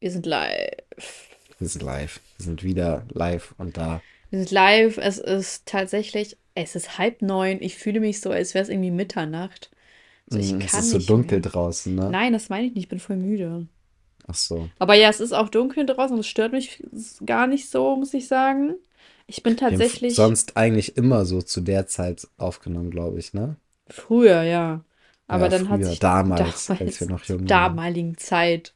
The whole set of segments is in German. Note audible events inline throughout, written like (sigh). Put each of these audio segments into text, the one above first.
Wir sind live. Wir sind live. Wir sind wieder live und da. Wir sind live. Es ist tatsächlich, es ist halb neun. Ich fühle mich so, als wäre es irgendwie Mitternacht. So, ich Mm, Es kann ist so dunkel mehr. draußen, ne? Nein, das meine ich nicht. Ich bin voll müde. Ach so. Aber ja, es ist auch dunkel draußen und es stört mich gar nicht so, muss ich sagen. Ich bin tatsächlich sonst eigentlich immer so zu der Zeit aufgenommen, glaube ich, ne? früher, ja. Aber Ja, dann hat früher, sich damals, als damals, wir noch jung waren. damaligen Zeit,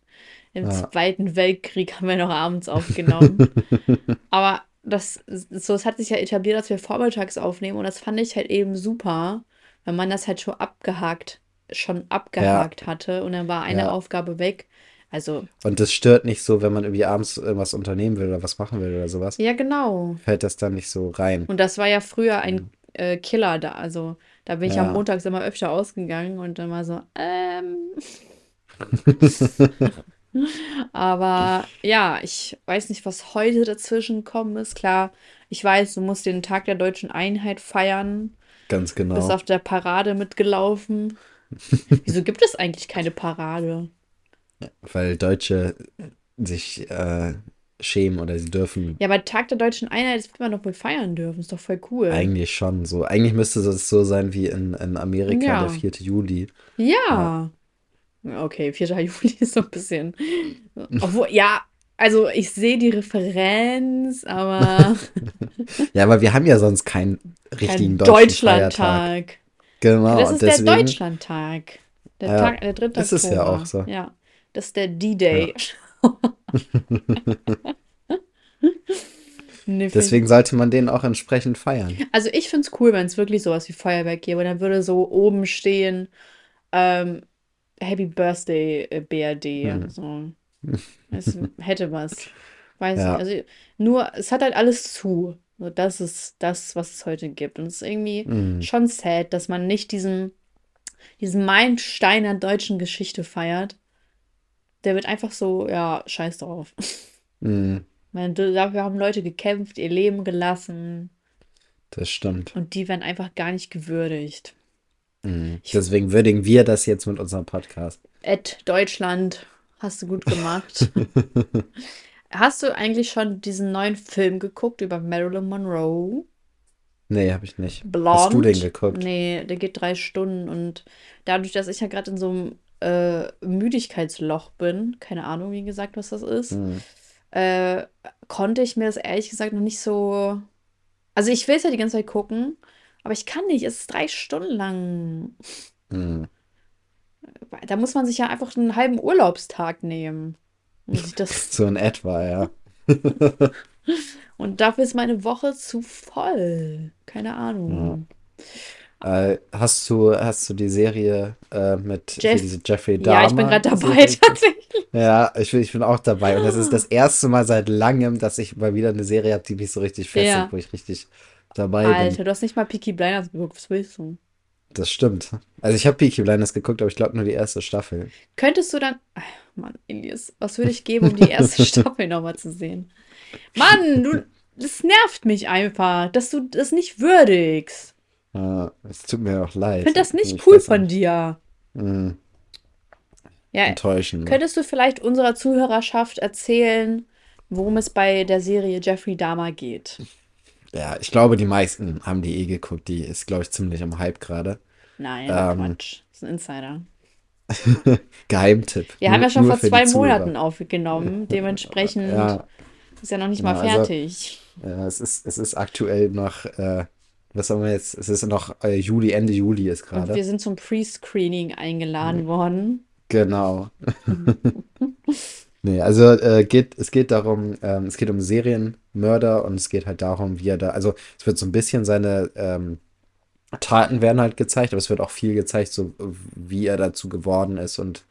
im Ja. Zweiten Weltkrieg haben wir noch abends aufgenommen. (laughs) Aber das, so, es hat sich ja etabliert, dass wir vormittags aufnehmen und das fand ich halt eben super, wenn man das halt schon abgehakt, schon Ja, abgehakt hatte und dann war eine ja. Aufgabe weg. Also, Und das stört nicht so, wenn man irgendwie abends irgendwas unternehmen will oder was machen will oder sowas. ja, genau. Fällt das dann nicht so rein. Und das war ja früher ein äh, Killer da. Also, da bin ich am Ja. Montags immer öfter ausgegangen und dann war so, ähm. (laughs) (laughs) Aber ja, ich weiß nicht, was heute dazwischen gekommen ist. Klar, ich weiß, du musst den Tag der deutschen Einheit feiern. Ganz Bist genau. auf der Parade mitgelaufen. (laughs) Wieso gibt es eigentlich keine Parade? Weil Deutsche sich äh, schämen oder sie dürfen Ja, aber Tag der deutschen Einheit, das wird man doch wohl feiern dürfen. Ist doch voll cool. eigentlich schon so. Eigentlich müsste es so sein wie in, in Amerika, der Ja. 4. Juli. Ja. Ja. Okay, 4. (laughs) Juli ist so ein bisschen. (laughs) Obwohl, ja, also ich sehe die Referenz, aber (laughs) Ja, aber wir haben ja sonst keinen richtigen kein deutschen Feiertag. Deutschlandtag. Genau, Das ist der deswegen, Deutschlandtag. Der ja, Tag, der 3. ist es ja auch so. Ja, das ist der Ja. D-Day. Nee, find Deswegen sollte man den auch entsprechend feiern. Also ich finde es cool, wenn es wirklich sowas wie Feuerwerk gäbe. Dann würde so oben stehen, ähm, Happy Birthday, äh, BRD. Hm. So. (laughs) Es hätte was. Weiß nicht. Ja, Also nur, es hat halt alles zu. So, das ist das, was es heute gibt. Und es ist irgendwie mm, schon sad, dass man nicht diesen, diesen Meilenstein der deutschen Geschichte feiert. Der wird einfach so, ja, scheiß drauf. Weil dafür haben Leute gekämpft, ihr Leben gelassen. das stimmt. Und die werden einfach gar nicht gewürdigt. Ich, Deswegen würdigen wir das jetzt mit unserem Podcast. Ed Deutschland, hast du gut gemacht. (laughs) Hast du eigentlich schon diesen neuen Film geguckt über Marilyn Monroe? Nee, habe ich nicht. Hast du den geguckt? Nee, der geht drei Stunden und dadurch, dass ich ja gerade in so einem äh, Müdigkeitsloch bin, keine Ahnung, wie gesagt, was das ist, Mm, äh, konnte ich mir das ehrlich gesagt noch nicht so. Also ich will es ja die ganze Zeit gucken, aber ich kann nicht. Es ist drei Stunden lang. mm. Da muss man sich ja einfach einen halben Urlaubstag nehmen. (laughs) So in etwa, ja. und dafür ist meine Woche zu voll. Keine Ja. Ahnung. Äh, hast du, hast du die Serie äh, mit Jeff, diese Jeffrey ja, ich bin Dahmer gerade dabei, tatsächlich. Ja, ich, bin- ich bin auch dabei. Und das ist das (gasps) erste Mal seit langem, dass ich mal wieder eine Serie habe, die mich so richtig fesselt, Ja. wo ich richtig dabei bin. Alter, du hast nicht mal Peaky Blinders geguckt. Was willst du? Das stimmt. Also ich habe Peaky Blinders geguckt, aber ich glaube nur die erste Staffel. Könntest du dann. Ach, Mann, Elias, was würde ich geben, um die erste (laughs) Staffel nochmal zu sehen? Mann, du. Das nervt mich einfach, dass du das nicht würdigst. Äh, es tut mir auch Ich leid. finde das nicht Ich cool von dir. Mm, Ja, enttäuschend. könntest du vielleicht unserer Zuhörerschaft erzählen, worum es bei der Serie Jeffrey Dahmer geht? Ja, ich glaube, die meisten haben die eh geguckt. Die ist, glaube ich, ziemlich am Hype gerade. Nein, Ähm, Quatsch. Das ist ein Insider. (laughs) Geheimtipp. Wir haben Nur, ja schon vor zwei. Monaten aufgenommen. Dementsprechend Ja, ist ja noch nicht mal genau. Also, fertig. ja, es ist, es ist aktuell noch, äh, was haben wir jetzt? Es ist noch äh, Juli, Ende Juli ist gerade. wir sind zum Pre-Screening eingeladen worden. Genau. (laughs) (laughs) Nee, also äh, geht, es geht darum, ähm, es geht um Serienmörder und es geht halt darum, wie er da, also es wird so ein bisschen seine ähm, Taten werden halt gezeigt, aber es wird auch viel gezeigt, so wie er dazu geworden ist und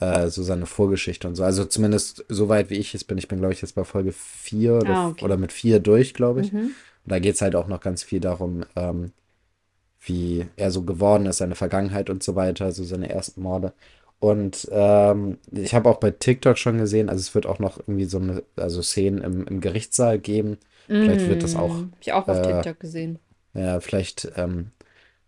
äh, so seine Vorgeschichte und so. Also zumindest so weit wie ich es bin. Ich bin, glaube ich, jetzt bei Folge 4 oder, Ah, okay. oder mit 4 durch, glaube ich. Mhm. Und da geht es halt auch noch ganz viel darum, ähm, wie er so geworden ist, seine Vergangenheit und so weiter, also seine ersten Morde. Und ähm, ich habe auch bei TikTok schon gesehen, also es wird auch noch irgendwie so eine, also Szenen im, im Gerichtssaal geben. Vielleicht wird das auch, hab ich auch auf äh, TikTok gesehen. ja, vielleicht ähm,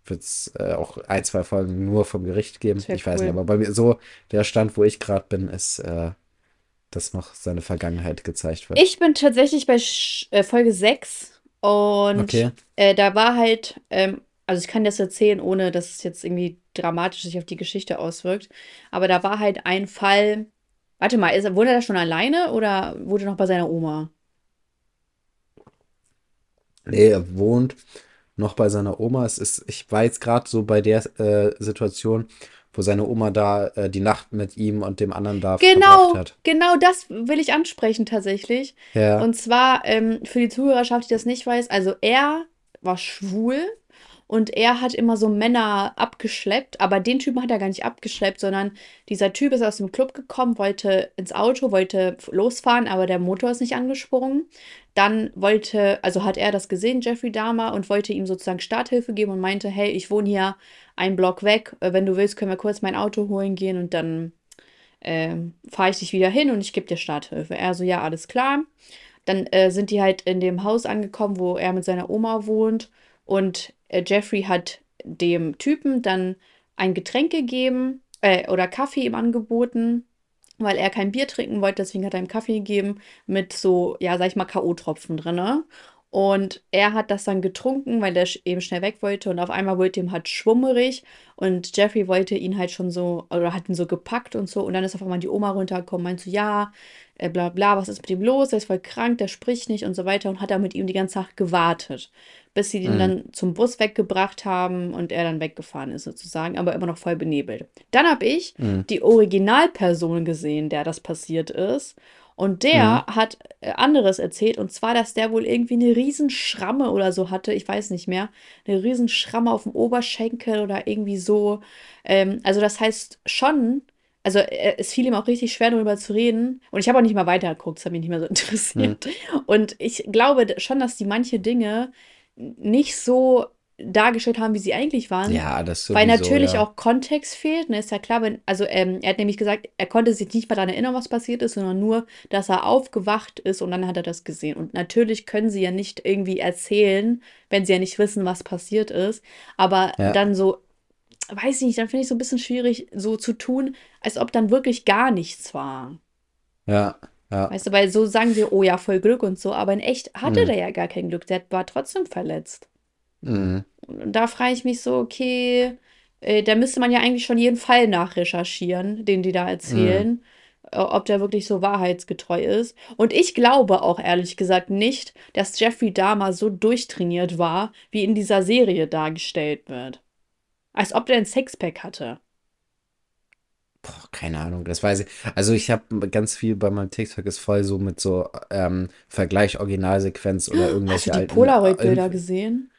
wird es äh, auch ein, zwei Folgen nur vom Gericht geben. Ich weiß nicht, cool. aber bei mir so, der Stand, wo ich gerade bin, ist, äh, dass noch seine Vergangenheit gezeigt wird. Ich bin tatsächlich bei Sch äh, Folge 6 und Okay. äh, da war halt, ähm, also ich kann das erzählen, ohne dass es jetzt irgendwie dramatisch sich auf die Geschichte auswirkt, aber da war halt ein Fall, warte mal, ist, wohnt er da schon alleine oder wohnt er noch bei seiner Oma? Nee, er wohnt noch bei seiner Oma. Es ist, ich war jetzt gerade so bei der äh, Situation, wo seine Oma da äh, die Nacht mit ihm und dem anderen da verbracht Genau, hat. genau das will ich ansprechen tatsächlich. Ja. Und zwar ähm, für die Zuhörerschaft, die das nicht weiß, also er war schwul und er hat immer so Männer abgeschleppt, aber den Typen hat er gar nicht abgeschleppt, sondern dieser Typ ist aus dem Club gekommen, wollte ins Auto, wollte losfahren, aber der Motor ist nicht angesprungen. Dann wollte, also hat er das gesehen, Jeffrey Dahmer, und wollte ihm sozusagen Starthilfe geben und meinte, hey, ich wohne hier einen Block weg, äh, wenn du willst, können wir kurz mein Auto holen gehen und dann ähm, fahre ich dich wieder hin und ich gebe dir Starthilfe. Er so, ja, alles klar. Dann äh, sind die halt in dem Haus angekommen, wo er mit seiner Oma wohnt. Und äh, Jeffrey hat dem Typen dann ein Getränk gegeben äh, oder Kaffee ihm angeboten, weil er kein Bier trinken wollte. Deswegen hat er ihm Kaffee gegeben mit so, ja, sag ich mal, K.O.-Tropfen drin. Und er hat das dann getrunken, weil er eben schnell weg wollte. Und auf einmal wurde ihm halt schwummerig. Und Jeffrey wollte ihn halt schon so, oder hat ihn so gepackt und so. Und dann ist auf einmal die Oma runtergekommen, meint so, ja, äh, bla bla, was ist mit ihm los? Der ist voll krank, der spricht nicht und so weiter. Und hat dann mit ihm die ganze Nacht gewartet, bis sie ihn Mhm. dann zum Bus weggebracht haben und er dann weggefahren ist sozusagen, aber immer noch voll benebelt. Dann habe ich Mhm. die Originalperson gesehen, der das passiert ist. Und der hat äh, anderes erzählt, und zwar, dass der wohl irgendwie eine Riesenschramme oder so hatte, ich weiß nicht mehr, eine Riesenschramme auf dem Oberschenkel oder irgendwie so. Ähm, also das heißt schon, also äh, es fiel ihm auch richtig schwer, darüber zu reden. Und ich habe auch nicht mal weitergeguckt, es hat mich nicht mehr so (laughs) interessiert. Und ich glaube schon, dass die manche Dinge nicht so dargestellt haben, wie sie eigentlich waren. Ja, das Weil sowieso, natürlich ja. auch Kontext fehlt. Ne? Ist ja klar, wenn, also ähm, er hat nämlich gesagt, er konnte sich nicht mehr daran erinnern, was passiert ist, sondern nur, dass er aufgewacht ist und dann hat er das gesehen. Und natürlich können sie ja nicht irgendwie erzählen, wenn sie ja nicht wissen, was passiert ist. Aber Ja. dann so, weiß ich nicht, dann finde ich so ein bisschen schwierig, so zu tun, als ob dann wirklich gar nichts war. Ja, ja. Weißt du, weil so sagen sie, oh ja, voll Glück und so, aber in echt hatte Mhm. der ja gar kein Glück, der war trotzdem verletzt. Mhm. Und da frage ich mich so, okay, äh, da müsste man ja eigentlich schon jeden Fall nachrecherchieren, den die da erzählen, äh, ob der wirklich so wahrheitsgetreu ist. Und ich glaube auch ehrlich gesagt nicht, dass Jeffrey Dahmer so durchtrainiert war, wie in dieser Serie dargestellt wird. Als ob der ein Sixpack hatte. Boah, keine Ahnung, das weiß ich. Also ich habe ganz viel bei meinem TikTok ist voll so mit so ähm, Vergleich Originalsequenz oder Hast irgendwelche du die Polaroid-Bilder äh, gesehen?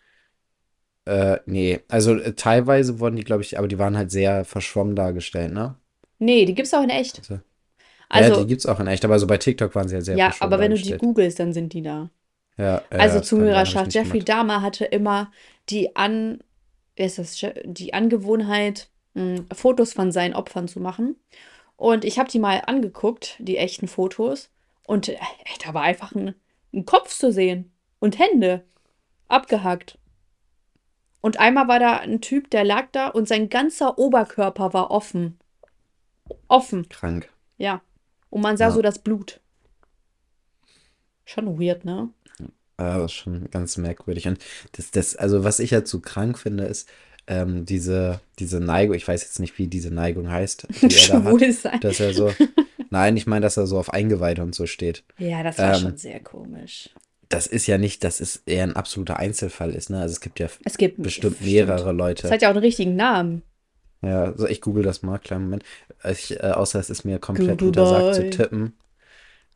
Äh, nee, also äh, teilweise wurden die, glaube ich, aber die waren halt sehr verschwommen dargestellt, ne? Nee, die gibt's auch in echt. Also, ja, Also, die gibt's auch in echt, aber so bei TikTok waren sie ja sehr ja, verschwommen aber wenn du die googelst, dann sind die da. Ja, ja, Also ich Zuhörerschaft, nicht Jeffrey gemacht. Dahmer hatte immer die An, wer ist das, die Angewohnheit, mh, Fotos von seinen Opfern zu machen. Und ich habe die mal angeguckt, die echten Fotos. Und äh, da war einfach ein, ein Kopf zu sehen und Hände abgehackt. Und einmal war da ein Typ, der lag da und sein ganzer Oberkörper war offen. Offen, Krank. ja. Und man sah Ja. so das Blut. Schon weird, ne? Ist schon ganz merkwürdig. Und das, das, also was ich halt so krank finde, ist ähm, diese, diese Neigung, ich weiß jetzt nicht, wie diese Neigung heißt, (laughs) die er da hat, sein. dass er so, (laughs) nein, ich meine, dass er so auf Eingeweide und so steht. Ja, das war Ähm, schon sehr komisch. Das ist ja nicht, dass es eher ein absoluter Einzelfall ist, ne? Also es gibt ja Es gibt bestimmt stimmt. mehrere Das Leute. hat ja auch einen richtigen Namen. Ja, also ich google das mal, kleinen Moment. Ich, äh, außer es ist mir komplett Google untersagt zu tippen.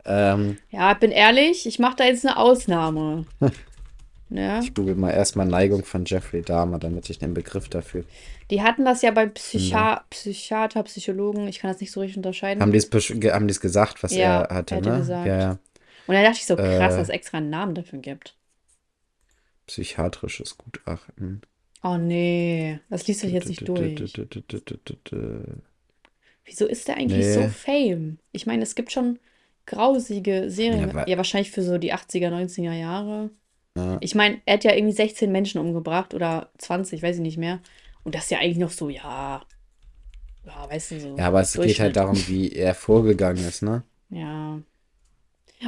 Ähm, Ja, bin ehrlich, ich mache da jetzt eine Ausnahme. Ja, (laughs) ich google mal erstmal Neigung von Jeffrey Dahmer, damit ich den Begriff dafür. die hatten das ja beim Psycha Psychiater, Psychologen, ich kann das nicht so richtig unterscheiden. Es haben die es gesagt, was Ja, er hatte, er hatte ne? gesagt. Ja, ja. Und dann dachte ich so, krass, Äh. dass es extra einen Namen dafür gibt. Psychiatrisches Gutachten. Oh nee, das liest sich jetzt nicht durch. Wieso ist der eigentlich Nee. so fame? Ich meine, es gibt schon grausige Serien. Ja, Ja, wahrscheinlich für so die 80er, 90er Jahre. Ja. Ich meine, er hat ja irgendwie 16 Menschen umgebracht oder 20, weiß ich nicht mehr. Und das ist ja eigentlich noch so, ja. Ja, weißt du so. Ja, aber es geht halt darum, wie er vorgegangen ist, ne? Ja.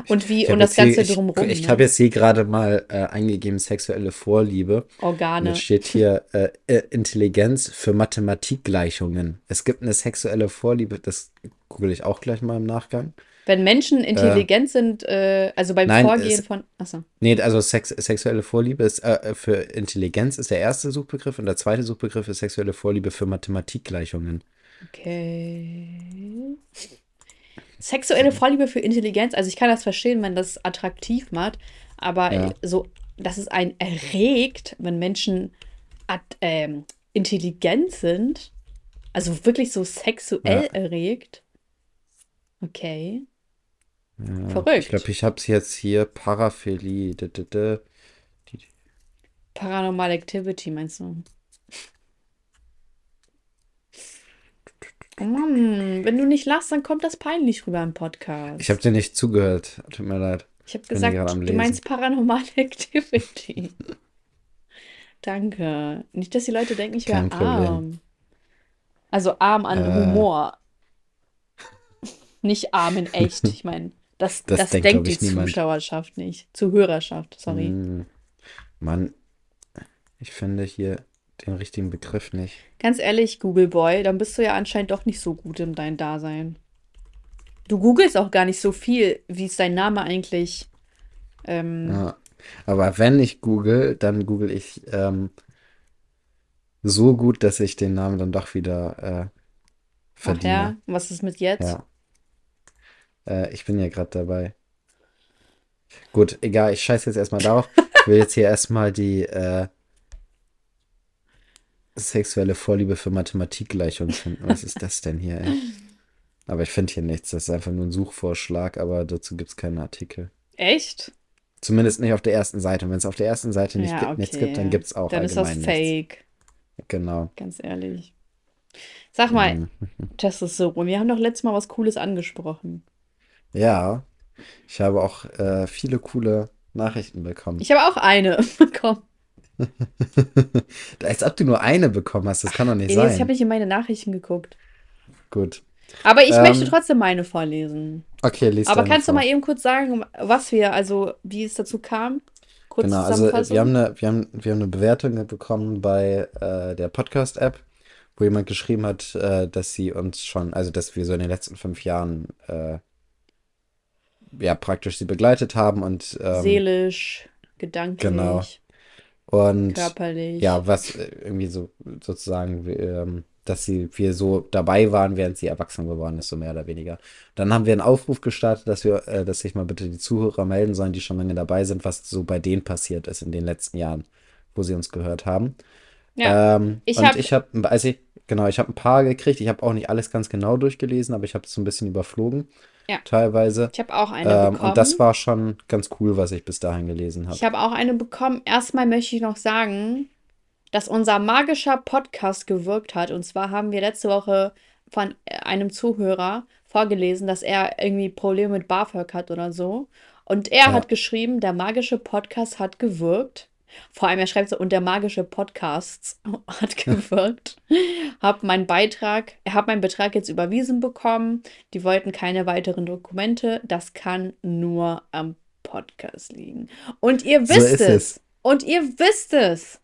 Und wie, und das jetzt hier, Ganze ich, drumrum, ich ne? habe jetzt hier gerade mal äh, eingegeben, sexuelle Vorliebe. Und jetzt Organe. steht hier äh, äh, Intelligenz für Mathematikgleichungen. Es gibt eine sexuelle Vorliebe, das google ich auch gleich mal im Nachgang. Wenn Menschen Äh, intelligent sind, äh, also beim nein, Vorgehen es, von. Achso. nee, also Sex, sexuelle Vorliebe ist äh, für Intelligenz ist der erste Suchbegriff und der zweite Suchbegriff ist sexuelle Vorliebe für Mathematikgleichungen. Okay. Sexuelle Vorliebe für Intelligenz, also ich kann das verstehen, wenn das attraktiv macht, aber Ja. so, dass es einen erregt, wenn Menschen at, ähm, intelligent sind, also wirklich so sexuell Ja. erregt. Okay. Ja, ich Verrückt. glaube, ich habe es jetzt hier Paraphilie. Paranormal Activity, meinst du? Mann, wenn du nicht lachst, dann kommt das peinlich rüber im Ich Podcast. habe dir nicht zugehört. Tut mir leid. Ich habe Ich gesagt, du meinst Paranormal (laughs) Activity. Danke. Nicht, dass die Leute denken, ich wäre arm. Also arm an Äh, Humor. Nicht arm in echt. Ich meine, das, das das denkt, denkt die ich, niemand. Zuschauerschaft nicht. Zuhörerschaft, sorry. Hm, Mann, ich finde hier den richtigen Begriff nicht. Ganz ehrlich, Google Boy, dann bist du ja anscheinend doch nicht so gut in deinem Dasein. Du googelst auch gar nicht so viel, wie ist dein Name eigentlich? Ähm, Ja. Aber wenn ich google, dann google ich ähm, so gut, dass ich den Namen dann doch wieder äh, ach verdiene. ja, was ist mit jetzt? Ja. Äh, ich bin ja gerade dabei. Gut, egal, ich scheiße jetzt erstmal darauf. Ich will jetzt hier erstmal die äh, sexuelle Vorliebe für Mathematikgleichungen finden. Was ist das denn hier, ey? Aber ich finde hier nichts. Das ist einfach nur ein Suchvorschlag, aber dazu gibt es keinen Artikel. Echt? Zumindest nicht auf der ersten Seite. Und wenn es auf der ersten Seite nicht Ja, gibt, nichts gibt, dann okay. gibt es auch Dann ist das allgemein nichts. fake, Genau. ganz ehrlich. Sag mal, Mhm. (laughs) Testosteron, wir haben doch letztes Mal was Cooles angesprochen. Ja, ich habe auch äh, viele coole Nachrichten bekommen. Ich habe auch eine (laughs) bekommen. (laughs) Als ob du nur eine bekommen hast, das kann doch nicht Jetzt sein. habe ich in meine Nachrichten geguckt. Gut. Aber ich möchte Ähm, trotzdem meine vorlesen. Okay, lies Aber kannst du vor. mal eben kurz sagen, was wir, also wie es dazu kam? Kurz Genau, also äh, wir haben eine, wir haben, wir haben eine Bewertung bekommen bei äh, der Podcast-App, wo jemand geschrieben hat, äh, dass sie uns schon, also dass wir so in den letzten fünf Jahren äh, ja praktisch sie begleitet haben und ähm, Seelisch, gedanklich, genau. Und körperlich. ja, was äh, irgendwie so sozusagen, ähm, dass sie wir so dabei waren, während sie erwachsen geworden ist, so mehr oder weniger. Dann haben wir einen Aufruf gestartet, dass wir, äh, dass sich mal bitte die Zuhörer melden sollen, die schon lange dabei sind, was so bei denen passiert ist in den letzten Jahren, wo sie uns gehört haben. Ja, Ähm, ich und hab- ich habe, also ich, genau, ich habe ein paar gekriegt. Ich habe auch nicht alles ganz genau durchgelesen, aber ich habe es so ein bisschen überflogen, Ja. teilweise. ich habe auch eine Ähm, bekommen. und das war schon ganz cool, was ich bis dahin gelesen habe. Ich habe auch eine bekommen. Erstmal möchte ich noch sagen, dass unser magischer Podcast gewirkt hat. Und zwar haben wir letzte Woche von einem Zuhörer vorgelesen, dass er irgendwie Probleme mit BAföG hat oder so. Und er Ja. hat geschrieben, der magische Podcast hat gewirkt. Vor allem, er schreibt so, und der magische Podcast (laughs) hat gewirkt. Hab meinen Beitrag, er hat meinen Betrag jetzt überwiesen bekommen. Die wollten keine weiteren Dokumente. Das kann nur am Podcast liegen. Und ihr So wisst ist es. es. Und ihr wisst es.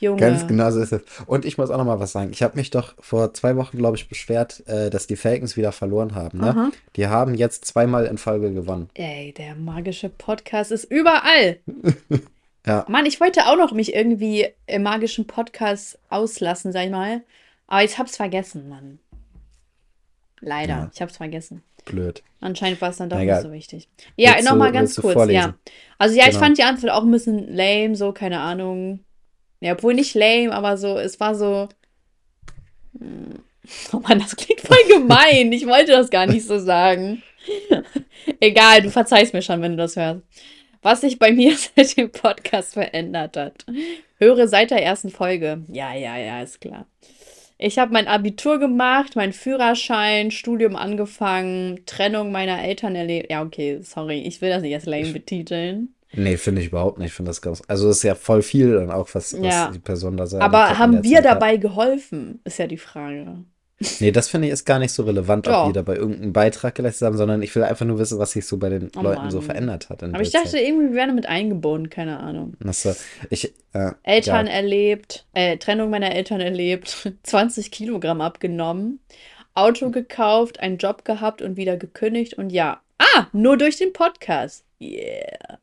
Junge. Ganz genau so ist es. Und ich muss auch noch mal was sagen. Ich habe mich doch vor zwei Wochen, glaube ich, beschwert, äh, dass die Falcons wieder verloren haben. Ne? Aha. Die haben jetzt zweimal in Folge gewonnen. Ey, der magische Podcast ist überall. (laughs) Ja. Mann, ich wollte auch noch mich irgendwie im magischen Podcast auslassen, sag ich mal. Aber ich hab's vergessen, Mann. Leider, Ja. ich hab's vergessen. Blöd. Anscheinend war es dann doch Na nicht egal. so wichtig. Ja, nochmal ganz kurz, vorlesen? ja. Also ja, ich Genau. fand die Antwort auch ein bisschen lame, so, keine Ahnung. Ja, obwohl nicht lame, aber so, es war so. Hm. (laughs) Oh Mann, das klingt voll (laughs) gemein. Ich wollte das gar nicht so sagen. (laughs) Egal, du verzeihst mir schon, wenn du das hörst. Was sich bei mir (laughs) seit dem Podcast verändert hat. Höre seit der ersten Folge. Ja, ja, ja, ist klar. Ich habe mein Abitur gemacht, meinen Führerschein, Studium angefangen, Trennung meiner Eltern erlebt. Ja, okay, sorry, ich will das nicht als lame betiteln. Nee, finde ich überhaupt nicht. Ich finde das ganz. Also, es ist ja voll viel dann auch, was, was Ja. die Person da sagt. Aber haben wir dabei geholfen, ist ja die Frage. Nee, das finde ich ist gar nicht so relevant, ob Doch. die da bei irgendeinem Beitrag geleistet haben, sondern ich will einfach nur wissen, was sich so bei den Oh Leuten so Mann. verändert hat Aber ich dachte Zeit. irgendwie, wir werden mit eingebunden, keine Ahnung. Ach so, ich, äh, Eltern ja, erlebt, äh, Trennung meiner Eltern erlebt, (laughs) 20 Kilogramm abgenommen, Auto gekauft, einen Job gehabt und wieder gekündigt und ja. Ah, nur durch den Podcast. Yeah.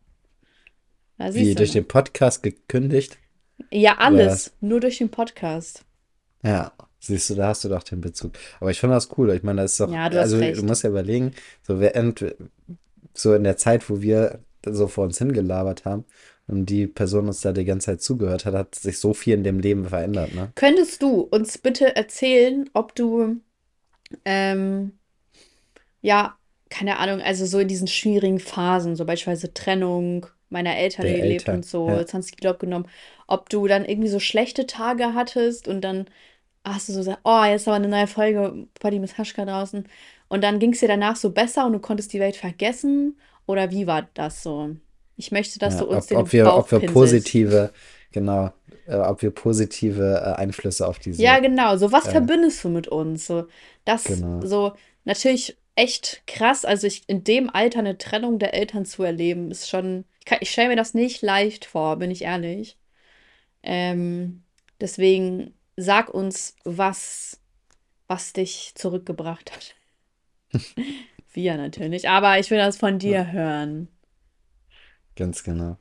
Wie durch mal. den Podcast gekündigt. Ja, alles. was? Nur durch den Podcast. Ja, siehst du, da hast du doch den Bezug. Aber ich finde das cool. Ich meine, das ist doch, Ja, du hast also du recht. musst ja überlegen, so während, so in der Zeit, wo wir so vor uns hingelabert haben und die Person uns da die ganze Zeit zugehört hat, hat sich so viel in dem Leben verändert, ne? Könntest du uns bitte erzählen, ob du, ähm, ja, keine Ahnung, also so in diesen schwierigen Phasen, so beispielsweise Trennung meiner Eltern Der gelebt Eltern, und so, ja. 20 Kilo abgenommen, ob du dann irgendwie so schlechte Tage hattest und dann hast du so gesagt, oh, jetzt ist aber eine neue Folge Party mit Haschka draußen und dann ging es dir danach so besser und du konntest die Welt vergessen oder wie war das so? Ich möchte, dass Ja, du uns ob, den ob wir, Bauch ob wir positive, genau, äh, ob wir positive äh, Einflüsse auf diese, Ja, genau. So, was äh, verbindest du mit uns? So, das, genau. so, natürlich echt krass. Also, ich, in dem Alter eine Trennung der Eltern zu erleben, ist schon, ich, kann- ich stelle mir das nicht leicht vor, bin ich ehrlich. Ähm, deswegen sag uns, was, was dich zurückgebracht hat. (laughs) Wir natürlich. Aber ich will das von dir hören. Ganz genau.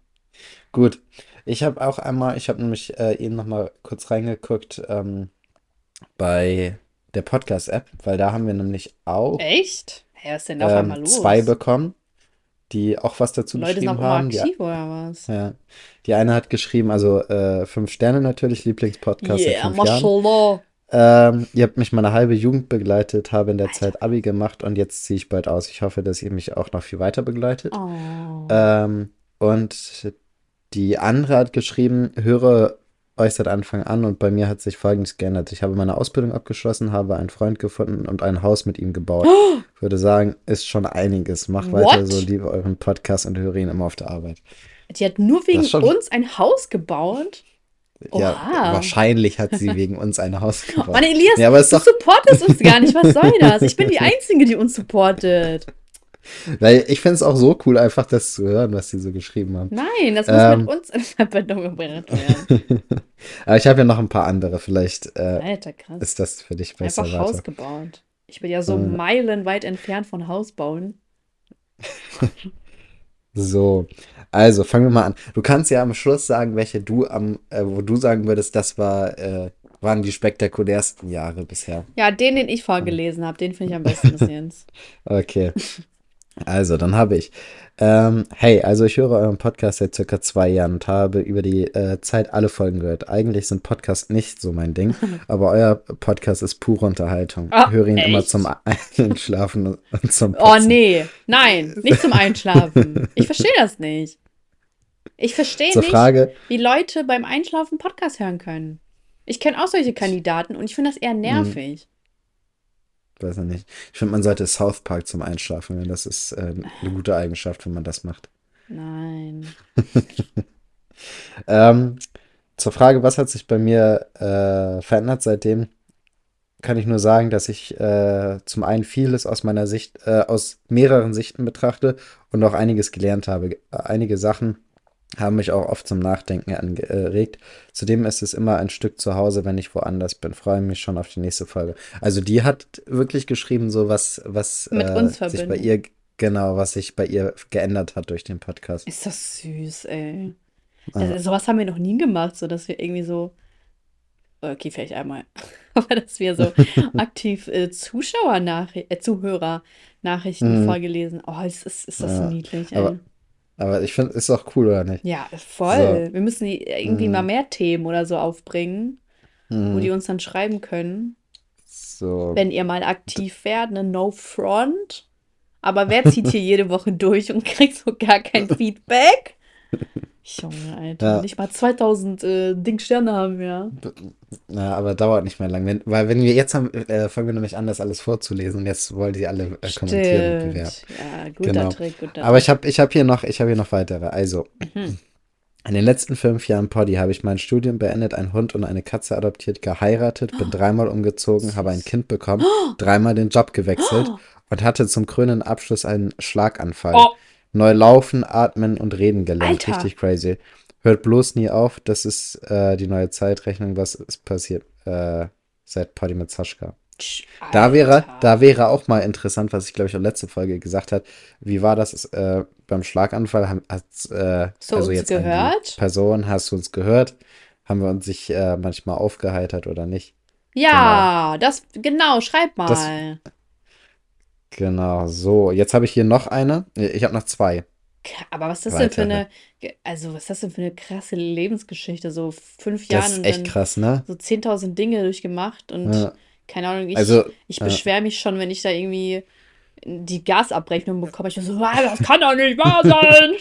Gut, ich habe auch einmal, ich habe nämlich äh, eben noch mal kurz reingeguckt ähm, bei der Podcast-App, weil da haben wir nämlich auch Echt? Hä, was ist denn einmal ähm, zwei los? bekommen, die auch was dazu Leute geschrieben haben. Die, aktiv oder was? ja, die eine hat geschrieben, also äh, fünf Sterne natürlich, Lieblingspodcast Yeah, fünf Jahren. Ähm, ihr habt mich meine halbe Jugend begleitet, habe in der Zeit Abi gemacht und jetzt ziehe ich bald aus. Ich hoffe, dass ihr mich auch noch viel weiter begleitet. Oh. Ähm, und die andere hat geschrieben, höre euch seit Anfang an und bei mir hat sich Folgendes geändert. Ich habe meine Ausbildung abgeschlossen, habe einen Freund gefunden und ein Haus mit ihm gebaut. Ich (gasps) würde sagen, ist schon einiges. Macht weiter What? so, liebe euren Podcast und höre ihn immer auf der Arbeit. Die hat nur wegen uns ein Haus gebaut. Ja, Oha. wahrscheinlich hat sie wegen uns ein Haus (laughs) gebaut. Mann, Elias, Ja, aber du supportest uns gar nicht. Was soll das? Ich bin die (laughs) Einzige, die uns supportet. Weil ich finde es auch so cool, einfach das zu hören, was sie so geschrieben haben. Nein, das muss Ähm. mit uns in Verbindung gebracht werden. (laughs) Aber ich habe ja noch ein paar andere. Vielleicht äh, Alter, ist das für dich besser. Einfach. Haus gebaut. Ich bin ja so Äh. meilenweit entfernt von Haus bauen. (laughs) So, also fangen wir mal an. Du kannst ja am Schluss sagen, welche du am, äh, wo du sagen würdest, das war, äh, waren die spektakulärsten Jahre bisher. Ja, den, den ich vorgelesen habe, den finde ich am besten bis (laughs) jetzt. Okay. Also, dann habe ich. Ähm, hey, also ich höre euren Podcast seit circa zwei Jahren und habe über die äh, Zeit alle Folgen gehört. Eigentlich sind Podcasts nicht so mein Ding, (laughs) aber euer Podcast ist pure Unterhaltung. Ah, Ich höre ihn immer echt? zum (laughs) Einschlafen und- zum Oh Putzen. nee, nein, nicht zum Einschlafen. (laughs) Ich verstehe das nicht. Ich verstehe nicht, Frage, wie Leute beim Einschlafen Podcast hören können. Ich kenne auch solche Kandidaten und ich finde das eher nervig. Weiß ich nicht. Ich finde, man sollte South Park zum Einschlafen hören. Das ist äh, eine gute Eigenschaft, wenn man das macht. Nein. (laughs) Ähm, zur Frage, was hat sich bei mir äh, verändert seitdem, kann ich nur sagen, dass ich äh, zum einen vieles aus meiner Sicht, äh, aus mehreren Sichten betrachte und auch einiges gelernt habe. Einige Sachen haben mich auch oft zum Nachdenken angeregt. Zudem ist es immer ein Stück zu Hause, wenn ich woanders bin. Freue mich schon auf die nächste Folge. Also die hat wirklich geschrieben, so was, was äh, sich bei ihr, genau, was sich bei ihr geändert hat durch den Podcast. Ist das süß, ey. Also, sowas haben wir noch nie gemacht, so dass wir irgendwie so. Okay, vielleicht einmal. (laughs) Aber dass wir so (laughs) aktiv äh, Zuschauer-Nachrichten, äh, Zuhörer-Nachrichten Mhm. vorgelesen. Oh, ist, ist, ist das Ja, niedlich, ey. aber- Aber ich finde, ist auch cool, oder nicht? Ja, voll. Wir müssen irgendwie Mhm. mal mehr Themen oder so aufbringen, wo Hm, die uns dann schreiben können. so. Wenn ihr mal aktiv werdet, ne No Front. Aber wer zieht hier (laughs) jede Woche durch und kriegt so gar kein (laughs) Feedback? Junge, Alter. Ja. Nicht mal 2000 äh, Ding Sterne haben wir. Na, aber dauert nicht mehr lang. Wenn, weil wenn wir jetzt haben, äh, fangen wir nämlich an, das alles vorzulesen und jetzt wollen die alle äh, kommentieren und bewerten. Ja, guter Genau. Trick, guter Aber ich habe ich hab hier noch, ich habe hier noch weitere. Also, Mhm. In den letzten fünf Jahren Poddy habe ich mein Studium beendet, einen Hund und eine Katze adoptiert, geheiratet, bin dreimal umgezogen, habe ein Kind bekommen, dreimal den Job gewechselt und hatte zum krönenden Abschluss einen Schlaganfall. Oh. Neu laufen, atmen und reden gelernt. Alter. Richtig crazy. Hört bloß nie auf. Das ist äh, die neue Zeitrechnung. Was ist passiert äh, seit Poddy mit Saschka? Da wäre, da wäre auch mal interessant, was ich glaube ich auch letzte Folge gesagt hat. Wie war das äh, beim Schlaganfall? Haben, hat, äh, So also uns jetzt gehört? Person, hast du uns gehört? Haben wir uns sich äh, manchmal aufgeheitert oder nicht? Ja, das, genau, schreib mal. Das- Genau, so. Jetzt habe ich hier noch eine. Ich habe noch zwei. Aber was ist das denn für eine, ge- also was ist das denn für eine krasse Lebensgeschichte? So fünf ist und echt dann krass, ne? so 10.000 Dinge durchgemacht und Ja. keine Ahnung, ich, Also, ich ja. beschwere mich schon, wenn ich da irgendwie die Gasabrechnung bekomme. Ich so, ah, das kann doch nicht wahr sein.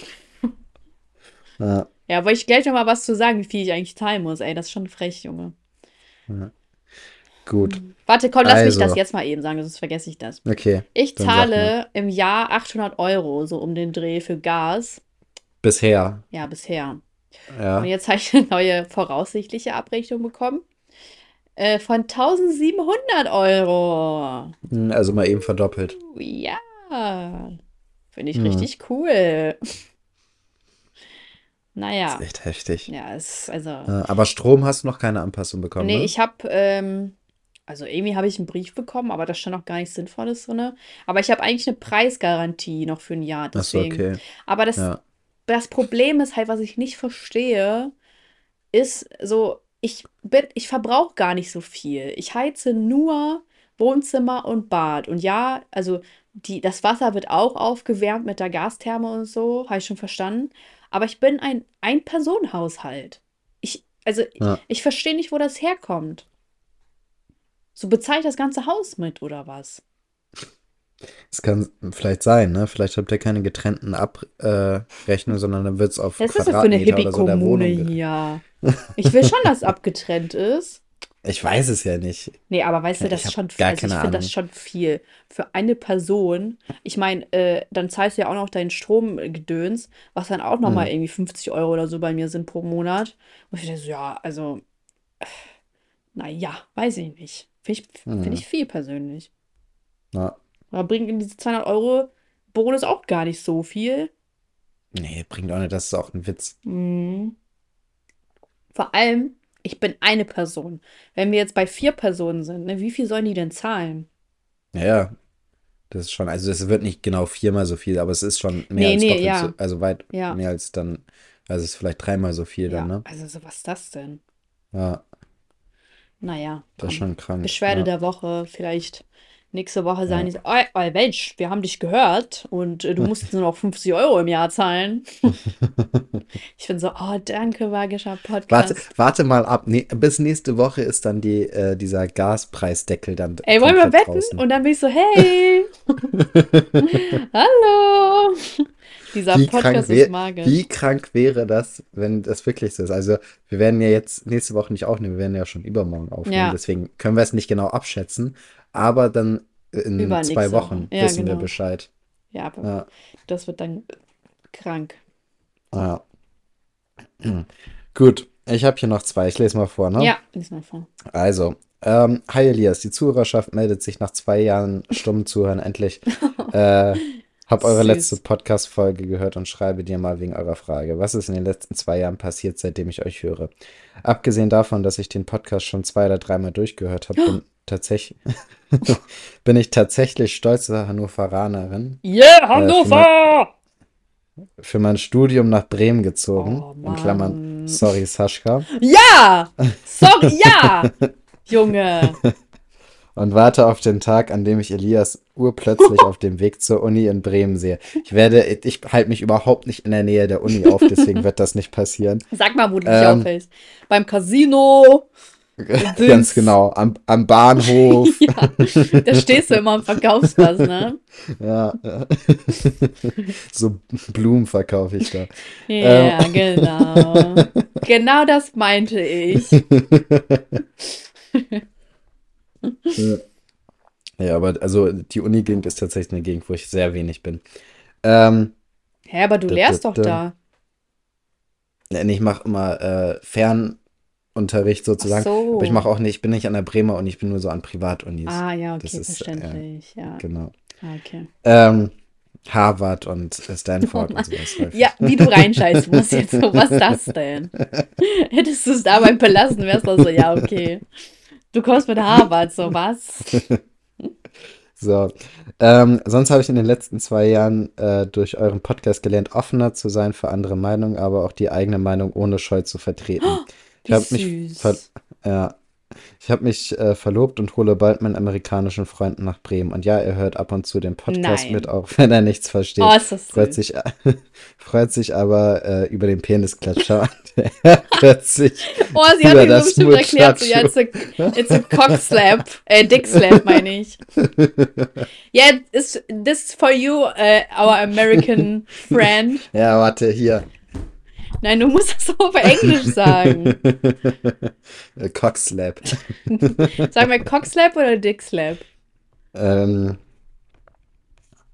Ja, (laughs) Ja, wollte ich gleich noch mal was zu sagen, wie viel ich eigentlich zahlen muss. Ey, das ist schon frech, Junge. Gut. Warte, komm, lass mich Also. das jetzt mal eben sagen, sonst vergesse ich das. Okay. Ich zahle im Jahr 800 Euro, so um den Dreh für Gas. Bisher. Ja, bisher. Und Ja. jetzt (laughs) habe ich eine neue voraussichtliche Abrechnung bekommen. Äh, von 1700 Euro. Hm, Also mal eben verdoppelt. Ja. Finde ich Hm. richtig cool. Das (laughs) Naja. ist echt heftig. Ja, es, also. Aber Strom hast du noch keine Anpassung bekommen, Nee, ne? ich habe, ähm, also irgendwie habe ich einen Brief bekommen, aber da stand auch gar nichts Sinnvolles drin. Aber ich habe eigentlich eine Preisgarantie noch für ein Jahr, Ach so, deswegen. okay. Aber das, Ja. das Problem ist halt, was ich nicht verstehe, ist so, ich bin, ich verbrauche gar nicht so viel. Ich heize nur Wohnzimmer und Bad. Und ja, also die, das Wasser wird auch aufgewärmt mit der Gastherme und so, habe ich schon verstanden. Aber ich bin ein Ein-Personen-Haushalt. Ich, also Ja. ich verstehe nicht, wo das herkommt. So bezahle ich das ganze Haus mit oder was? Es kann vielleicht sein, ne? Vielleicht habt ihr keine getrennten Abrechnungen, sondern dann wird es auf Was ist das für eine Quadratmeter so Hippie-Kommune ge- hier? Ich will schon, dass es (laughs) abgetrennt ist. Ich weiß es ja nicht. Nee, aber weißt du, das ist schon, gar also ich finde das schon viel. Für eine Person, ich meine, äh, dann zahlst du ja auch noch deinen Stromgedöns, was dann auch nochmal Mhm. irgendwie 50 Euro oder so bei mir sind pro Monat. Und ich denke so, ja, also, äh, naja, weiß ich nicht. Finde ich, Mhm. find ich viel persönlich. Ja. Aber bringt diese 200 Euro Bonus auch gar nicht so viel. Nee, bringt auch nicht, das ist auch ein Witz. Mhm. Vor allem, ich bin eine Person. Wenn wir jetzt bei vier Personen sind, ne, wie viel sollen die denn zahlen? Ja, ja. Das ist schon, also es wird nicht genau viermal so viel, aber es ist schon mehr Nee, als nee, doppelt ja. so, also weit Ja. mehr als dann, also es ist vielleicht dreimal so viel Ja, dann, ne? also so was ist das denn? Ja, Naja, das ist schon krank. Beschwerde Ja. der Woche, vielleicht nächste Woche sagen Ja. die so, oh, oh Mensch, wir haben dich gehört und äh, du musst jetzt (laughs) nur noch 50 Euro im Jahr zahlen. (laughs) Ich bin so, oh, danke, magischer Warte, Podcast. warte mal ab. Nee, bis nächste Woche ist dann die, äh, dieser Gaspreisdeckel dann Ey, wollen wir wetten? draußen. Und dann bin ich so, hey, (laughs) hallo. Dieser Wie krank, Podcast ist magisch. wie krank wäre das, wenn das wirklich so ist? Also, wir werden ja jetzt nächste Woche nicht aufnehmen, wir werden ja schon übermorgen aufnehmen. Ja. Deswegen können wir es nicht genau abschätzen. Aber dann in Übernächste zwei Woche. Wochen Ja, wissen wir genau. Bescheid. Ja, aber Ja, das wird dann krank. ja. (clears throat) Gut, ich habe hier noch zwei. Ich lese mal vor, ne? Ja, lies mal vor. Also, ähm, hi Elias, die Zuhörerschaft meldet sich nach zwei Jahren stummen (laughs) Zuhören endlich. (laughs) Äh, hab eure Süß. letzte Podcast-Folge gehört und schreibe dir mal wegen eurer Frage. Was ist in den letzten zwei Jahren passiert, seitdem ich euch höre? Abgesehen davon, dass ich den Podcast schon zwei oder dreimal durchgehört habe, bin, (gasps) tatsächlich (laughs) bin ich tatsächlich stolze Hannoveranerin. Yeah, Hannover! Für mein Studium nach Bremen gezogen. Oh, in Klammern, sorry, Saschka. Ja! (laughs) Sorry, ja! (laughs) Junge. Und warte auf den Tag, an dem ich Elias urplötzlich (laughs) auf dem Weg zur Uni in Bremen sehe. Ich werde, ich halte mich überhaupt nicht in der Nähe der Uni auf, deswegen (laughs) wird das nicht passieren. Sag mal, wo du dich Ähm. aufhältst. Beim Casino. (laughs) Ganz genau, am, am Bahnhof. Ja, da stehst du immer am Verkaufsplatz, ne? Ja, ja. so Blumen verkaufe ich da. Ja, Ähm. genau. Genau das meinte ich. Ja, aber also die Uni-Gegend ist tatsächlich eine Gegend, wo ich sehr wenig bin. Ähm, Hä, aber du Da, lehrst da, doch da. da. Nee, ich mache immer äh, Fernunterricht Ach sozusagen. Aber ich mache so. auch nicht, ich bin nicht an der Bremer Uni, ich bin nur so an Privatunis. Ah, ja, okay, ist, äh, verständlich. Ja. genau. Ah, okay. Ähm, Harvard und äh, Oh Stanford (laughs) und Mann. sowas Ja, wie du reinscheißen musst jetzt so, was ist das denn? (laughs) Hättest du es dabei belassen, wärst du so, ja, okay. Du kommst mit Harvard, so was? (laughs) So. Ähm, sonst habe ich in den letzten zwei Jahren äh, durch euren Podcast gelernt, offener zu sein für andere Meinungen, aber auch die eigene Meinung ohne Scheu zu vertreten. Ich Wie habe mich ver ja, ich habe mich äh, verlobt und hole bald meinen amerikanischen Freund nach Bremen. Und ja, er hört ab und zu den Podcast mit, Nein. auch (laughs) wenn er nichts Oh, versteht. ist das Freut süß. sich, (laughs) freut sich aber äh, über den Penisklatscher. (laughs) Er hört sich Oh, sie hat ihm so das bestimmt erklärt, so, ja, it's a, it's a cock slap, äh, dick slap, meine ich. Yeah, is this for you, uh, our American friend? Ja, warte, hier. Nein, du musst das auf Englisch sagen. (laughs) Äh, Cockslap. (laughs) Sag mal cock slap oder dick slap? Ähm,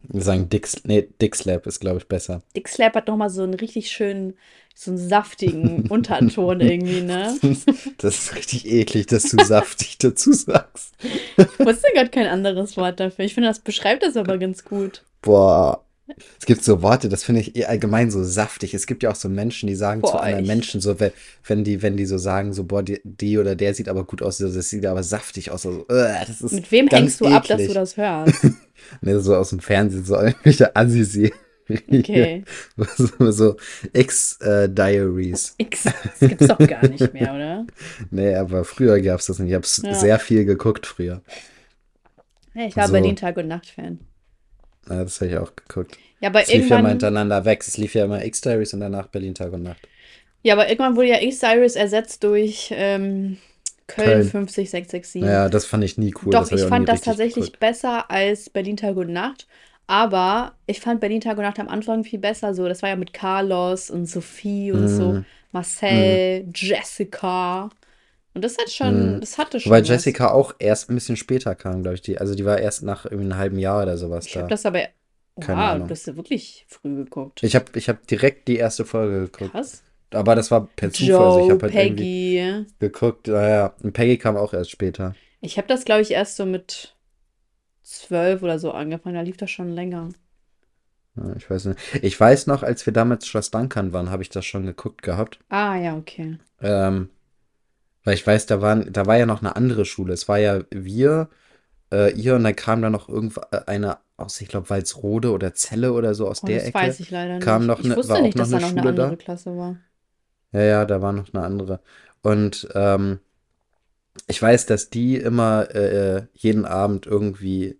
wir sagen Dick, nee, Dickslap ist, glaube ich, besser. Dick slap hat nochmal so einen richtig schönen, so einen saftigen (laughs) Unterton irgendwie, ne? Das ist richtig eklig, dass du saftig dazu sagst. Ich wusste gerade kein anderes Wort dafür. Ich finde, das beschreibt das aber ganz gut. Boah. Es gibt so Worte, das finde ich eh allgemein so saftig. Es gibt ja auch so Menschen, die sagen zu Boah, anderen echt. Menschen so, wenn, die, wenn die so sagen, so, boah, die, die oder der sieht aber gut aus, das sieht aber saftig aus. Also, äh, das ist Mit wem hängst du ab, dass du eklig. das hörst? (laughs) Ne, so aus dem Fernsehen, so irgendwelche Assis. Okay. (laughs) So, so X-Diaries. (laughs) X, das gibt's doch gar nicht mehr, oder? Nee, aber früher gab es das nicht. Ich habe es Ja. sehr viel geguckt früher. Ja, ich war So. Berlin Tag und Nacht Fan. Ja, das habe ich auch geguckt. Ja, aber Es lief ja irgendwann, hintereinander weg. Es lief ja immer X-Diaries und danach Berlin Tag und Nacht. ja, aber irgendwann wurde ja X-Cyrus ersetzt durch ähm, Köln Köln. 50667. Ja, das fand ich nie cool. Doch, ich auch fand das tatsächlich geguckt. besser als Berlin Tag und Nacht. Aber ich fand Berlin Tag und Nacht am Anfang viel besser. So, das war ja mit Carlos und Sophie und so, Mhm. Marcel, Jessica. Und das hat schon, Mhm. das hatte schon was. Jessica auch erst ein bisschen später kam, glaube ich. Die, also die war erst nach irgendwie einem halben Jahr oder sowas Ich da. habe das aber, Keine wow, Ahnung. du hast ja wirklich früh geguckt. Ich habe ich hab direkt die erste Folge geguckt. Krass. Aber das war per Zufall. Also ich Joe, habe halt irgendwie Peggy. geguckt. Naja, und Peggy kam auch erst später. Ich habe das, glaube ich, erst so mit zwölf oder so angefangen. Da lief das schon länger. Ja, ich weiß nicht. Ich weiß noch, als wir damals Schloss Dankern waren, habe ich das schon geguckt gehabt. Ah, ja, okay. Ähm, weil ich weiß, da waren, da war ja noch eine andere Schule. Es war ja wir, äh, ihr und dann kam da noch irgendwo äh, eine aus, ich glaube, Walsrode oder Celle oder so aus Oh, der das Ecke. weiß ich leider Kam nicht. noch Ich ne- wusste war auch nicht, noch dass da eine noch eine Schule da? andere Klasse war. Ja, ja, da war noch eine andere. Und ähm, ich weiß, dass die immer äh, jeden Abend irgendwie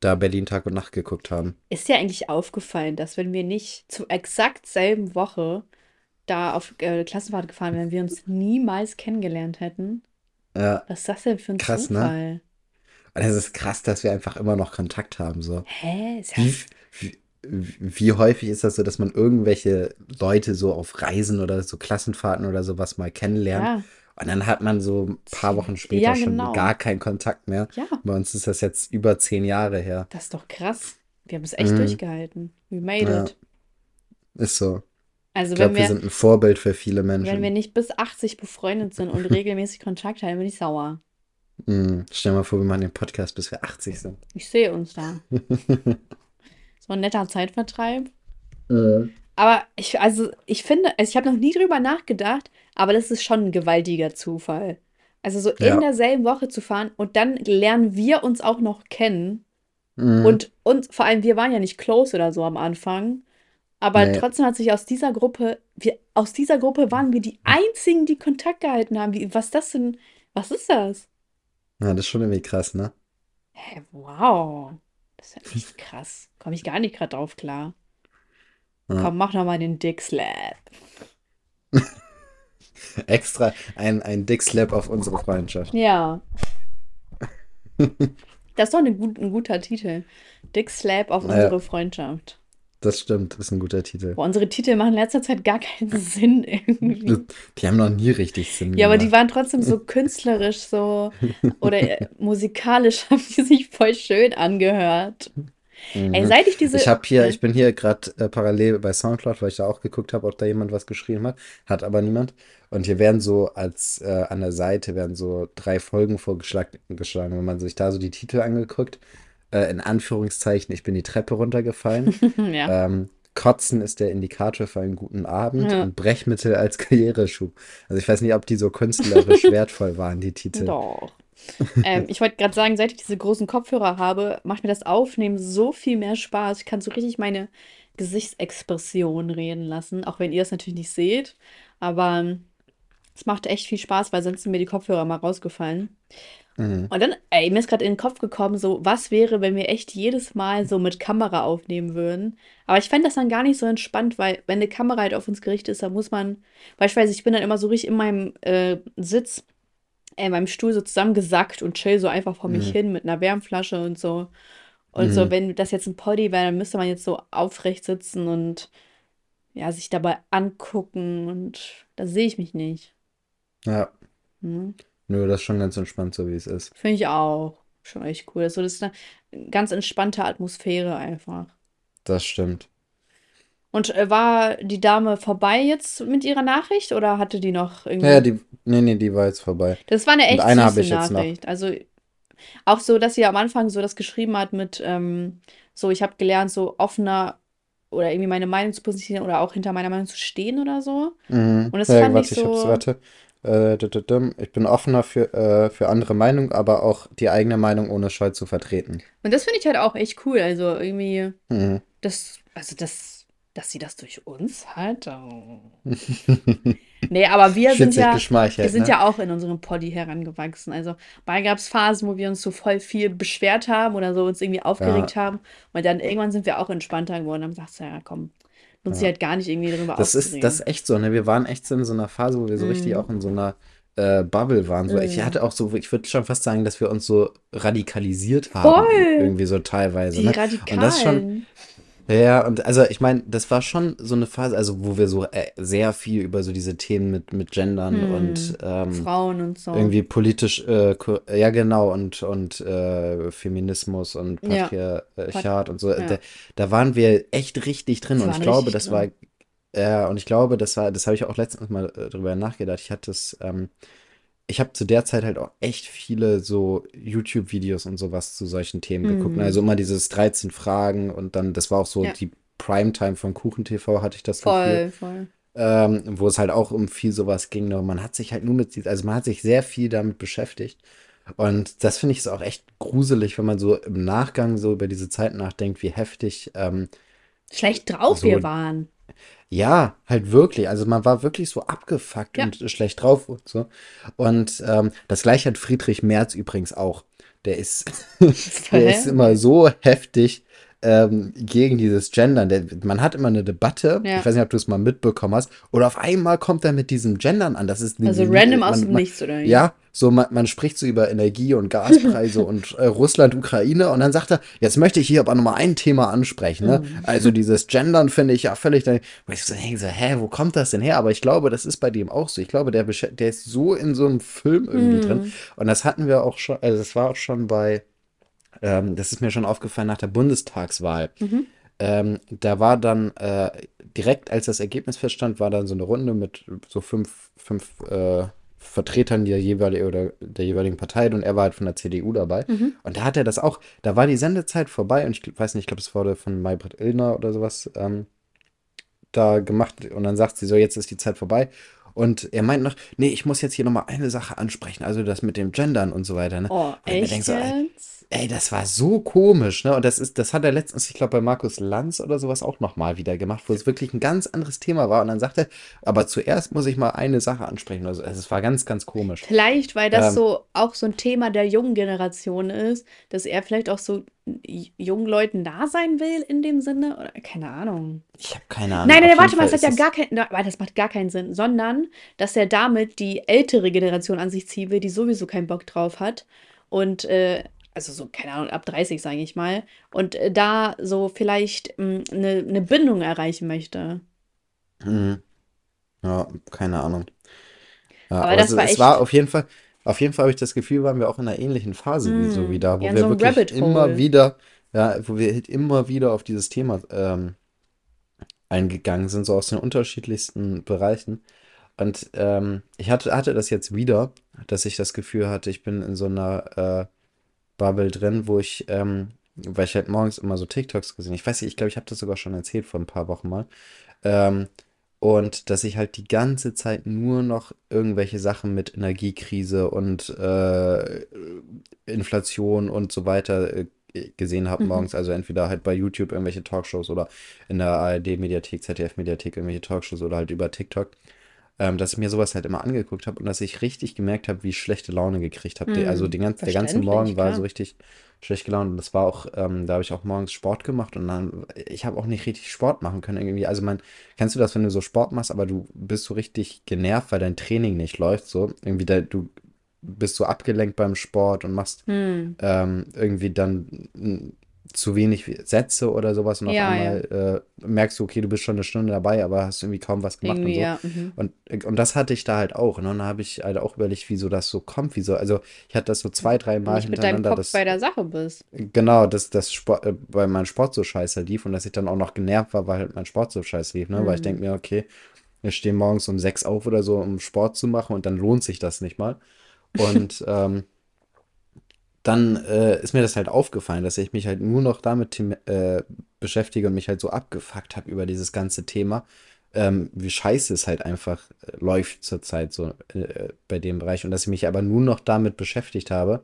da Berlin Tag und Nacht geguckt haben. Ist dir eigentlich aufgefallen, dass wenn wir nicht zur exakt selben Woche da auf äh, Klassenfahrt gefahren wären, wir uns niemals kennengelernt hätten? Ja, Was ist das denn für ein krass, ne? Zufall? Und es ist krass, dass wir einfach immer noch Kontakt haben. So. Hä? Ist Wie, wie, wie häufig ist das so, dass man irgendwelche Leute so auf Reisen oder so Klassenfahrten oder sowas mal kennenlernt? ja, Und dann hat man so ein paar Wochen später Ja, schon genau. gar keinen Kontakt mehr. ja, Bei uns ist das jetzt über zehn Jahre her. das ist doch krass. Wir haben es echt Mhm. durchgehalten. We made Ja. it. Ist so. Also Ich glaube, wir wir, sind ein Vorbild für viele wenn wir Menschen. nicht bis 80 befreundet sind und (laughs) regelmäßig Kontakt haben, bin ich sauer. Mhm. Stell dir mal vor, wir machen den Podcast, bis wir 80 sind. Ich sehe uns da. (laughs) So ein netter Zeitvertreib. Mhm. Aber ich, also ich finde, also ich habe noch nie drüber nachgedacht, aber das ist schon ein gewaltiger Zufall. Also so in Ja. derselben Woche zu fahren und dann lernen wir uns auch noch kennen. Mhm. Und, und vor allem, wir waren ja nicht close oder so am Anfang. Aber Nee. trotzdem hat sich aus dieser Gruppe, wir, aus dieser Gruppe waren wir die einzigen, die Kontakt gehalten haben. Wie, was das denn? Was ist das? Ja, das ist schon irgendwie krass, ne? Hä, wow. Das ist ja echt krass. Komme ich gar nicht gerade drauf klar. Ja. Komm, mach noch mal den Dick Slap. (laughs) Extra ein, ein Dick Slap auf unsere Freundschaft. Ja. (laughs) Das ist doch gut, ein guter Titel. Dick Slap auf Naja. unsere Freundschaft. Das stimmt, das ist ein guter Titel. Boah, unsere Titel machen in letzter Zeit gar keinen (laughs) Sinn irgendwie. Die haben noch nie richtig Sinn Ja, aber die gemacht. waren trotzdem so (laughs) künstlerisch so oder äh, musikalisch (laughs) haben die sich voll schön angehört. Ey, Mhm. seit ich diese. Ich habe hier, ich bin hier gerade äh, parallel bei SoundCloud, weil ich da auch geguckt habe, ob da jemand was geschrieben hat. Hat aber niemand. Und hier werden so als äh, an der Seite werden so drei Folgen vorgeschlagen. geschlagen. Wenn man sich da so die Titel angeguckt, äh, in Anführungszeichen, ich bin die Treppe runtergefallen. (laughs) Ja. Ähm, Kotzen ist der Indikator für einen guten Abend Ja. und Brechmittel als (laughs) Karriereschub. Also ich weiß nicht, ob die so künstlerisch (laughs) wertvoll waren, die Titel. Doch. ähm, ich wollte gerade sagen, seit ich diese großen Kopfhörer habe, macht mir das Aufnehmen so viel mehr Spaß. Ich kann so richtig meine Gesichtsexpression reden lassen, auch wenn ihr es natürlich nicht seht. Aber ähm, es macht echt viel Spaß, weil sonst sind mir die Kopfhörer mal rausgefallen. Mhm. Und dann, ey, mir ist gerade in den Kopf gekommen, so, was wäre, wenn wir echt jedes Mal so mit Kamera aufnehmen würden? Aber ich fände das dann gar nicht so entspannt, weil, wenn eine Kamera halt auf uns gerichtet ist, dann muss man, beispielsweise, ich bin dann immer so richtig in meinem äh, Sitz, äh, in meinem Stuhl so zusammengesackt und chill so einfach vor mich Mhm. hin mit einer Wärmflasche und so. Und so, Mhm. wenn das jetzt ein Poddy wäre, dann müsste man jetzt so aufrecht sitzen und ja, sich dabei angucken und da sehe ich mich nicht. Ja, Hm? Nö, das ist schon ganz entspannt, so wie es ist. Finde ich auch. Schon echt cool. So, das ist eine ganz entspannte Atmosphäre einfach. Das stimmt. Und äh, war die Dame vorbei jetzt mit ihrer Nachricht oder hatte die noch irgendwie? die, nee, nee, die war jetzt vorbei. Das war eine echt eine süße ich jetzt noch. Nachricht. Also auch so, dass sie am Anfang so das geschrieben hat mit ähm, so, ich habe gelernt, so offener oder irgendwie meine Meinung zu positionieren oder auch hinter meiner Meinung zu stehen oder so. Mhm. Und das Ja, fand warte, ich ich hab's, so, warte. Äh, ich bin offener für, äh, für andere Meinungen, aber auch die eigene Meinung ohne Scheu zu vertreten. und das finde ich halt auch echt cool. Also irgendwie, Mhm. das, also das, dass sie das durch uns hat. Oh. (laughs) Nee, aber wir sind ja, wir sind ne? ja auch in unserem Poddy herangewachsen. Also mal gab es Phasen, wo wir uns so voll viel beschwert haben oder so uns irgendwie Ja, aufgeregt haben. Und dann irgendwann sind wir auch entspannter geworden. Dann sagst du, ja, komm, sich ja. halt gar nicht irgendwie darüber Das ist, das ist echt so, ne? Wir waren echt so in so einer Phase, wo wir so richtig Mm, auch in so einer äh, Bubble waren. So, ich mm. hatte auch so, ich würde schon fast sagen, dass wir uns so radikalisiert haben, Voll! irgendwie so teilweise, Die ne? Und das schon. Ja, und also ich meine, das war schon so eine Phase, also wo wir so äh, sehr viel über so diese Themen mit, mit Gendern und Hm, ähm, Frauen und so. irgendwie politisch, äh, ja genau, und, und äh, Feminismus und Ja, Pat Patriarchat und so, da, ja. da waren wir echt richtig drin und ich glaube, das war, drin. ja, und ich glaube, das war, das habe ich auch letztens mal äh, drüber nachgedacht. Ich hatte es, ähm, ich habe zu der Zeit halt auch echt viele so YouTube-Videos und sowas zu solchen Themen geguckt. ne? Also immer dieses 13 Fragen und dann, das war auch so Ja, die Primetime von KuchenTV, hatte ich das Gefühl, voll, voll. ähm, wo es halt auch um viel sowas ging. Und man hat sich halt nur mit, also man hat sich sehr viel damit beschäftigt. Und das finde ich so auch echt gruselig, wenn man so im Nachgang so über diese Zeit nachdenkt, wie heftig ähm, Schlecht drauf so wir waren. Ja, halt wirklich. Also man war wirklich so abgefuckt Ja. und schlecht drauf und so. Und ähm, das gleiche hat Friedrich Merz übrigens auch. Der ist, (laughs) der ist immer so heftig ähm, gegen dieses Gendern. Der, man hat immer eine Debatte, ich Ja. weiß nicht, ob du es mal mitbekommen hast, oder auf einmal kommt er mit diesem Gendern an. Das ist Also random aus man, dem man, Nichts, oder ja, so man, man spricht so über Energie- und Gaspreise (laughs) und äh, Russland, Ukraine und dann sagt er, jetzt möchte ich hier aber nochmal ein Thema ansprechen, ne? Mhm. Also dieses Gendern finde ich ja völlig, da- wo ich so denke, so, hä, wo kommt das denn her? Aber ich glaube, das ist bei dem auch so. Ich glaube, der, der ist so in so einem Film irgendwie drin. Hm. Und das hatten wir auch schon, also das war auch schon bei, ähm, das ist mir schon aufgefallen nach der Bundestagswahl. Mhm. Ähm, da war dann äh, direkt, als das Ergebnis feststand, war dann so eine Runde mit so fünf, fünf äh, Vertretern der jeweiligen oder der jeweiligen Partei und er war halt von der CDU dabei. Mhm. Und da hat er das auch, da war die Sendezeit vorbei und ich weiß nicht, ich glaube, es wurde von Maybrit Illner oder sowas ähm, da gemacht und dann sagt sie so, jetzt ist die Zeit vorbei. Und er meint noch, nee, ich muss jetzt hier nochmal eine Sache ansprechen, also das mit dem Gendern und so weiter, ne? Oh, Und echt so, ey? Ey, das war so komisch, ne? Und das ist, das hat er letztens, ich glaube, bei Markus Lanz oder sowas auch nochmal wieder gemacht, wo es wirklich ein ganz anderes Thema war. Und dann sagt er, aber zuerst muss ich mal eine Sache ansprechen. Also es war ganz, ganz komisch. Vielleicht, weil das Ähm, so auch so ein Thema der jungen Generation ist, dass er vielleicht auch so jungen Leuten nah sein will in dem Sinne. Oder keine Ahnung. ich habe keine Ahnung. Nein, nein, warte mal, das hat ja es. gar kein, na, warte, das macht gar keinen Sinn, sondern dass er damit die ältere Generation an sich ziehen will, die sowieso keinen Bock drauf hat. Und äh, also so, keine Ahnung, ab 30, sage ich mal. Und äh, da so vielleicht eine eine Bindung erreichen möchte. Mhm. Ja, keine Ahnung. Ja, Aber aber das es, war es echt. war auf jeden Fall, auf jeden Fall habe ich das Gefühl, waren wir auch in einer ähnlichen Phase wie so Mh, wieder, wo ja, in wir so wirklich immer wieder, ja, wo wir halt immer wieder auf dieses Thema ähm, eingegangen sind, so aus den unterschiedlichsten Bereichen. Und ähm, ich hatte, hatte das jetzt wieder, dass ich das Gefühl hatte, ich bin in so einer äh, Bubble drin, wo ich, ähm, weil ich halt morgens immer so TikToks gesehen, ich weiß nicht, ich glaube, ich habe das sogar schon erzählt vor ein paar Wochen mal, ähm, und dass ich halt die ganze Zeit nur noch irgendwelche Sachen mit Energiekrise und äh, Inflation und so weiter äh, gesehen habe Mhm. morgens. Also entweder halt bei YouTube irgendwelche Talkshows oder in der ARD-Mediathek, ZDF-Mediathek irgendwelche Talkshows oder halt über TikTok. Ähm, dass ich mir sowas halt immer angeguckt habe und dass ich richtig gemerkt habe, wie ich schlechte Laune gekriegt habe. Die- Also den ganz, der ganze Morgen war so klar. richtig schlecht gelaunt. Und das war auch, ähm, da habe ich auch morgens Sport gemacht und dann, ich habe auch nicht richtig Sport machen können irgendwie. Also man, kennst du das, wenn du so Sport machst, aber du bist so richtig genervt, weil dein Training nicht läuft, so. Irgendwie da, du bist so abgelenkt beim Sport und machst Hm. ähm, irgendwie dann zu wenig Sätze oder sowas und auf Ja, ja. einmal äh, merkst du, okay, du bist schon eine Stunde dabei, aber hast irgendwie kaum was gemacht und Irgendwie, so. ja. Mhm. Und, und das hatte ich da halt auch. Ne? Und dann habe ich halt auch überlegt, wieso das so kommt. Wieso, also ich hatte das so zwei, drei Mal Nicht mit deinem hintereinander, Kopf das, bei der Sache bist. genau, dass das Sport, äh, weil mein Sport so scheiße lief und dass ich dann auch noch genervt war, weil halt mein Sport so scheiße lief. Ne? Weil ich denke Hm. mir, okay, wir stehen morgens um sechs auf oder so, um Sport zu machen und dann lohnt sich das nicht mal. Und (laughs) ähm, dann äh, ist mir das halt aufgefallen, dass ich mich halt nur noch damit äh, beschäftige und mich halt so abgefuckt habe über dieses ganze Thema, ähm, wie scheiße es halt einfach äh, läuft zurzeit so äh, bei dem Bereich und dass ich mich aber nur noch damit beschäftigt habe.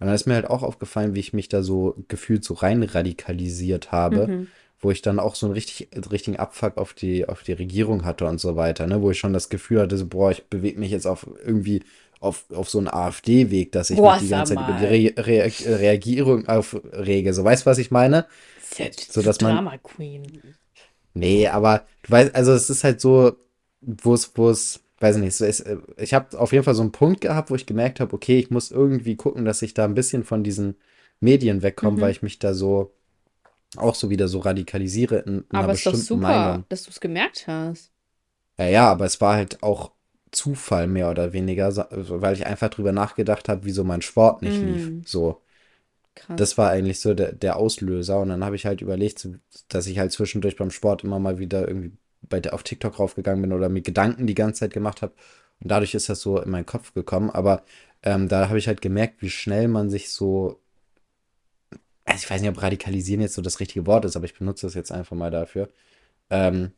Und dann ist mir halt auch aufgefallen, wie ich mich da so gefühlt so rein radikalisiert habe, Mhm. wo ich dann auch so einen richtig, richtigen Abfuck auf die, auf die Regierung hatte und so weiter, ne? Wo ich schon das Gefühl hatte, so, boah, ich bewege mich jetzt auf irgendwie auf, auf so einen AfD-Weg, dass ich Boah, mich die ganze Zeit über die mal. Re Re Reagierung aufrege. So, weißt du, was ich meine? Die So, dass man, Drama Queen. nee, aber du weißt, also es ist halt so, wo es, wo es, weiß ich nicht, so ist, äh, ich habe auf jeden Fall so einen Punkt gehabt, wo ich gemerkt habe, okay, ich muss irgendwie gucken, dass ich da ein bisschen von diesen Medien wegkomme, weil Mhm. ich mich da so auch so wieder so radikalisiere in, in einer Aber ist doch super, Meinung. dass du es gemerkt hast. Ja, ja, aber es war halt auch Zufall mehr oder weniger, so- weil ich einfach drüber nachgedacht habe, wieso mein Sport nicht lief. Hm, So, krass. das war eigentlich so der, der Auslöser. Und dann habe ich halt überlegt, dass ich halt zwischendurch beim Sport immer mal wieder irgendwie bei der, auf TikTok raufgegangen bin oder mir Gedanken die ganze Zeit gemacht habe. Und dadurch ist das so in meinen Kopf gekommen. Aber ähm, da habe ich halt gemerkt, wie schnell man sich so, also ich weiß nicht, ob radikalisieren jetzt so das richtige Wort ist, aber ich benutze das jetzt einfach mal dafür. Ähm,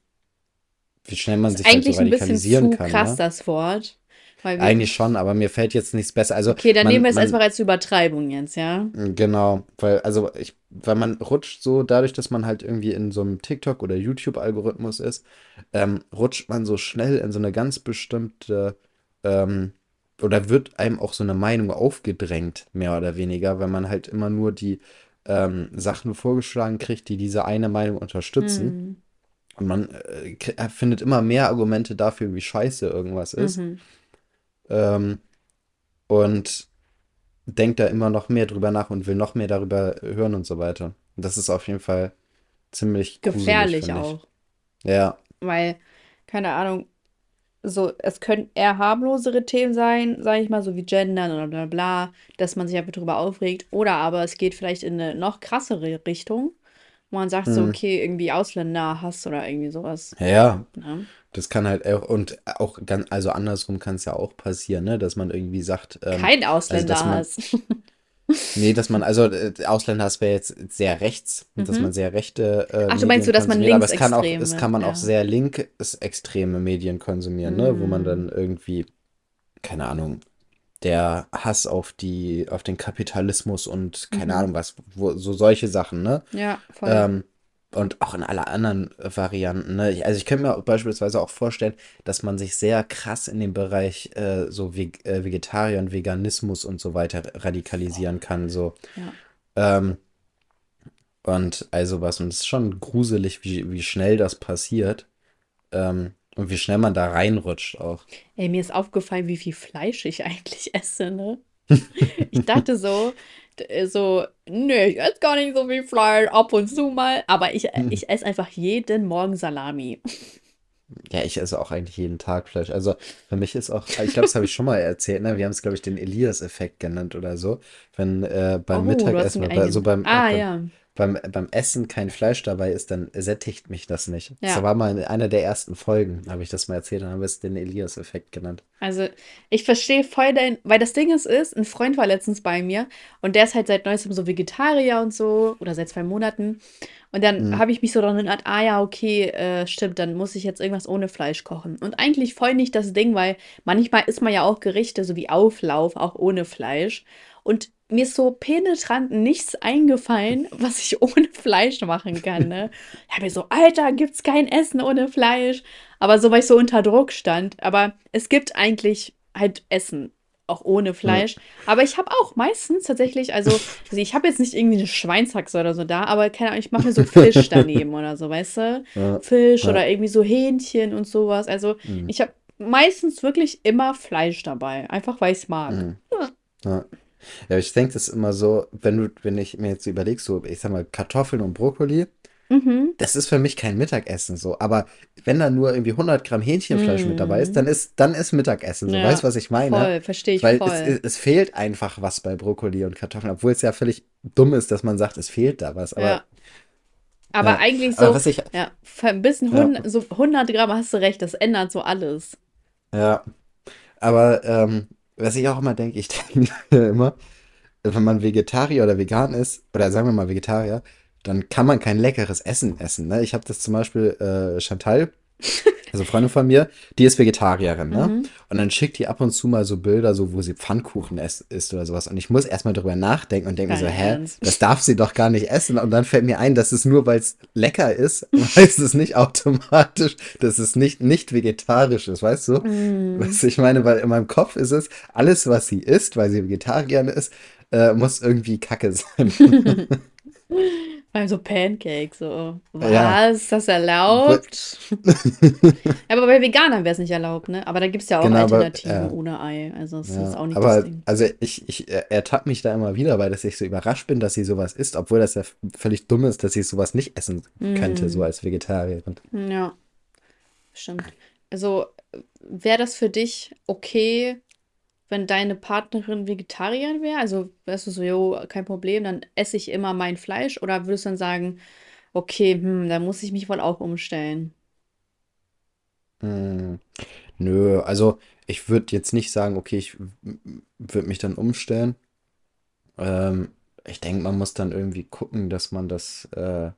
wie schnell man sich halt so eigentlich ein bisschen radikalisieren zu kann, krass, ne? das Wort. Eigentlich schon, aber mir fällt jetzt nichts besser. Also Okay, dann nehmen wir man, es erstmal man, als Übertreibung jetzt, ja? genau, weil, also ich, weil man rutscht so, dadurch, dass man halt irgendwie in so einem TikTok- oder YouTube-Algorithmus ist, ähm, rutscht man so schnell in so eine ganz bestimmte, ähm, oder wird einem auch so eine Meinung aufgedrängt, mehr oder weniger, weil man halt immer nur die ähm, Sachen vorgeschlagen kriegt, die diese eine Meinung unterstützen. Hm. Und man äh, äh, findet immer mehr Argumente dafür, wie scheiße irgendwas ist. Mhm. Ähm, und denkt da immer noch mehr drüber nach und will noch mehr darüber hören und so weiter. Und das ist auf jeden Fall ziemlich gruselig, Gefährlich ich. auch. Ja, Weil, keine Ahnung, so, es können eher harmlosere Themen sein, sage ich mal, so wie Gendern oder bla bla, dass man sich einfach drüber aufregt. Oder aber es geht vielleicht in eine noch krassere Richtung, wo man sagt so, hm. okay, irgendwie Ausländerhass oder irgendwie sowas. Ja, ja, Ne? das kann halt auch, und auch ganz, also andersrum kann es ja auch passieren, ne, dass man irgendwie sagt, ähm, Kein also dass Ausländerhass. (laughs) nee, dass man, also äh, Ausländer, das wäre jetzt sehr rechts, dass Mhm. man sehr rechte äh, Ach, du meinst so, dass man konsumiert, aber es kann auch, es kann man auch ja. sehr linksextreme Medien konsumieren, ne, wo man dann irgendwie, keine Ahnung, der Hass auf die, auf den Kapitalismus und keine Mhm. Ahnung was, wo, so solche Sachen, ne? Ja, voll. Ähm, und auch in alle anderen Varianten, ne? Ich, also ich könnte mir beispielsweise auch vorstellen, dass man sich sehr krass in dem Bereich äh, so Veg äh, Vegetarier und Veganismus und so weiter radikalisieren kann, so. Ja. Ähm, und also was, und es ist schon gruselig, wie, wie schnell das passiert, ähm, und wie schnell man da reinrutscht auch. Ey, mir ist aufgefallen, wie viel Fleisch ich (laughs) eigentlich esse, ne? (laughs) Ich dachte so, so, nee, ich esse gar nicht so viel Fleisch, ab und zu mal, aber ich, Hm. ich esse einfach jeden Morgen Salami. Ja, ich esse auch eigentlich jeden Tag Fleisch. Also für mich ist auch, ich glaube, das habe ich schon mal erzählt, ne? Wir haben es, glaube ich, den Elias-Effekt genannt oder so. Wenn äh, beim Oh, Mittagessen, bei, so beim, Ah, beim, ja. Beim, beim Essen kein Fleisch dabei ist, dann sättigt mich das nicht. Ja. Das war mal in einer der ersten Folgen, habe ich das mal erzählt, dann haben wir es den Elias-Effekt genannt. Also, ich verstehe voll dein, weil das Ding ist, ist, ein Freund war letztens bei mir und der ist halt seit neuestem so Vegetarier und so oder seit zwei Monaten. Und dann Mhm. habe ich mich so daran erinnert, ah ja, okay, äh, stimmt, dann muss ich jetzt irgendwas ohne Fleisch kochen. Und eigentlich voll nicht das Ding, weil manchmal isst man ja auch Gerichte, so wie Auflauf, auch ohne Fleisch. Und mir ist so penetrant nichts eingefallen, was ich (laughs) ohne Fleisch machen kann, ne? Ich habe mir so, Alter, gibt's kein Essen ohne Fleisch? Aber so, weil ich so unter Druck stand. Aber es gibt eigentlich halt Essen, auch ohne Fleisch. Aber ich habe auch meistens tatsächlich, also, (laughs) also ich habe jetzt nicht irgendwie eine Schweinshaxe oder so da, aber keine Ahnung, ich mache mir so Fisch (laughs) daneben oder so, weißt du? Ja, Fisch ja. oder irgendwie so Hähnchen und sowas. Also Mhm. ich habe meistens wirklich immer Fleisch dabei, einfach weil ich es mag. Mhm. Ja. Ja, ich denke, das ist immer so, wenn du, wenn ich mir jetzt so überlege, so, ich sag mal, Kartoffeln und Brokkoli, Mhm. das ist für mich kein Mittagessen so. Aber wenn da nur irgendwie 100 Gramm Hähnchenfleisch mit dabei Mhm. ist, dann ist, dann ist Mittagessen so. Ja, Weißt du, was ich meine? Voll, verstehe ich Weil voll. es, es fehlt einfach was bei Brokkoli und Kartoffeln, obwohl es ja völlig dumm ist, dass man sagt, es fehlt da was. Aber, Ja. Aber ja. eigentlich aber so, was ich, ja, ein bisschen Ja. 100, so 100 Gramm hast du recht, das ändert so alles. ja, aber ähm, was ich auch immer denke, ich (laughs) denke immer, wenn man Vegetarier oder vegan ist, oder sagen wir mal Vegetarier, dann kann man kein leckeres Essen essen. Ne? Ich habe das zum Beispiel äh, Chantal, also Freundin von mir, die ist Vegetarierin, ne? Mhm. Und dann schickt die ab und zu mal so Bilder, so wo sie Pfannkuchen isst oder sowas. Und ich muss erstmal drüber nachdenken und denke mir so, hä, Ernst? das darf sie doch gar nicht essen. Und dann fällt mir ein, dass es nur, weil es lecker ist, (laughs) heißt es nicht automatisch, dass es nicht, nicht vegetarisch ist, weißt du? Mm. Was ich meine, weil in meinem Kopf ist es, alles, was sie isst, weil sie Vegetarierin ist, äh, muss irgendwie Kacke sein. (laughs) (laughs) Also Pancakes, so. Was? Ja. Ist das erlaubt? (laughs) aber bei Veganern wäre es nicht erlaubt, ne? Aber da gibt es ja auch Genau, aber, Alternativen ja. ohne Ei. Also das ist Ja, auch nicht aber das Ding. also ich, ich äh, ertappe mich da immer wieder, weil dass ich so überrascht bin, dass sie sowas isst, obwohl das ja völlig dumm ist, dass sie sowas nicht essen könnte, Mm. so als Vegetarierin. Ja, stimmt. Also wäre das für dich okay, wenn deine Partnerin Vegetarierin wäre? Also wärst du so, jo, kein Problem, dann esse ich immer mein Fleisch? Oder würdest du dann sagen, okay, hm, da muss ich mich wohl auch umstellen? Hm, nö, also ich würde jetzt nicht sagen, okay, ich würde mich dann umstellen. Ähm, ich denke, man muss dann irgendwie gucken, dass man das äh,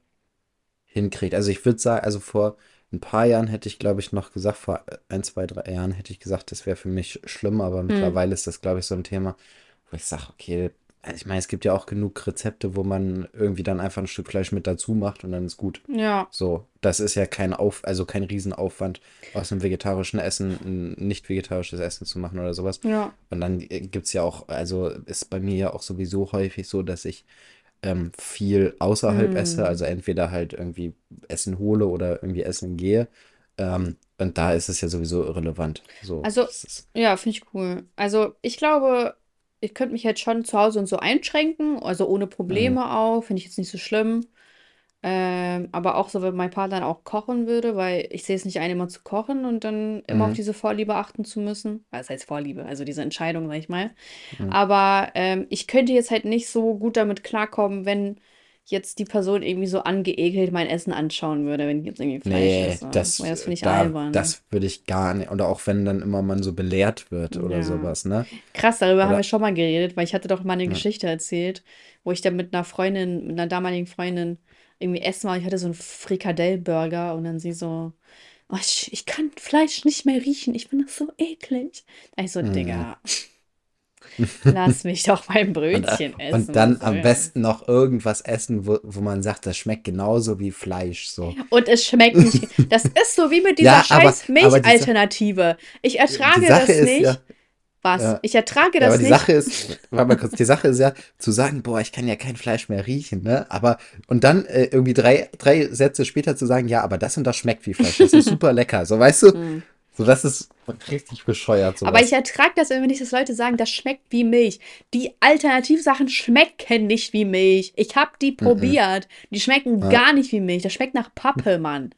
hinkriegt. Also ich würde sagen, also vor ein paar Jahren hätte ich, glaube ich, noch gesagt, vor ein, zwei, drei Jahren hätte ich gesagt, das wäre für mich schlimm, aber Hm. mittlerweile ist das, glaube ich, so ein Thema, wo ich sage, okay, also ich meine, es gibt ja auch genug Rezepte, wo man irgendwie dann einfach ein Stück Fleisch mit dazu macht und dann ist gut. Ja, So, das ist ja kein Auf, also kein Riesenaufwand, aus einem vegetarischen Essen ein nicht vegetarisches Essen zu machen oder sowas. ja. Und dann gibt es ja auch, also ist bei mir ja auch sowieso häufig so, dass ich ähm, viel außerhalb esse, Hm. also entweder halt irgendwie Essen hole oder irgendwie essen gehe. Ähm, und da ist es ja sowieso irrelevant. So, Also, ja, finde ich cool. Also, ich glaube, ich könnte mich jetzt schon zu Hause und so einschränken, also ohne mhm, Probleme auch, finde ich jetzt nicht so schlimm. Ähm, aber auch so, wenn mein Partner dann auch kochen würde, weil ich sehe es nicht ein, immer zu kochen und dann immer auf mhm, diese Vorliebe achten zu müssen. Was heißt Vorliebe? Also diese Entscheidung, sag ich mal. mhm, Aber ähm, ich könnte jetzt halt nicht so gut damit klarkommen, wenn jetzt die Person irgendwie so angeekelt mein Essen anschauen würde, wenn ich jetzt irgendwie Fleisch Nee, esse. das, Weil das finde ich da, albern. das würde ich gar nicht. Oder auch wenn dann immer man so belehrt wird oder Ja. sowas, ne? Krass, darüber haben wir Oder, schon mal geredet, weil ich hatte doch mal eine ja. Geschichte erzählt, wo ich dann mit einer Freundin, mit einer damaligen Freundin irgendwie essen war. Ich hatte so einen Frikadellburger und dann sie so, oh, ich, ich kann Fleisch nicht mehr riechen, ich finde das so eklig. Da ich so, Mhm. Digga, (laughs) lass mich doch mein Und, äh, Brötchen essen, und dann am besten noch irgendwas essen, wo, wo man sagt, das schmeckt genauso wie Fleisch. So. Und es schmeckt nicht. (laughs) Das ist so wie mit dieser Ja, scheiß die, Milchalternative. Ich die ertrage Sache das nicht. ja, Was? ja, Ich ertrage ja, aber das die nicht. Sache ist, warte mal kurz, die Sache ist ja, zu sagen, boah, ich kann ja kein Fleisch mehr riechen, ne? Aber, und dann äh, irgendwie drei, drei Sätze später zu sagen, ja, aber das und das schmeckt wie Fleisch, das ist super lecker. So, weißt du? Hm. So, das ist richtig bescheuert, Aber ich sowas. ertrage das immer nicht, dass Leute sagen, das schmeckt wie Milch. Die Alternativsachen schmecken nicht wie Milch. Ich habe die Mhm. probiert. Die schmecken Ja. gar nicht wie Milch. Das schmeckt nach Pappe, Mann.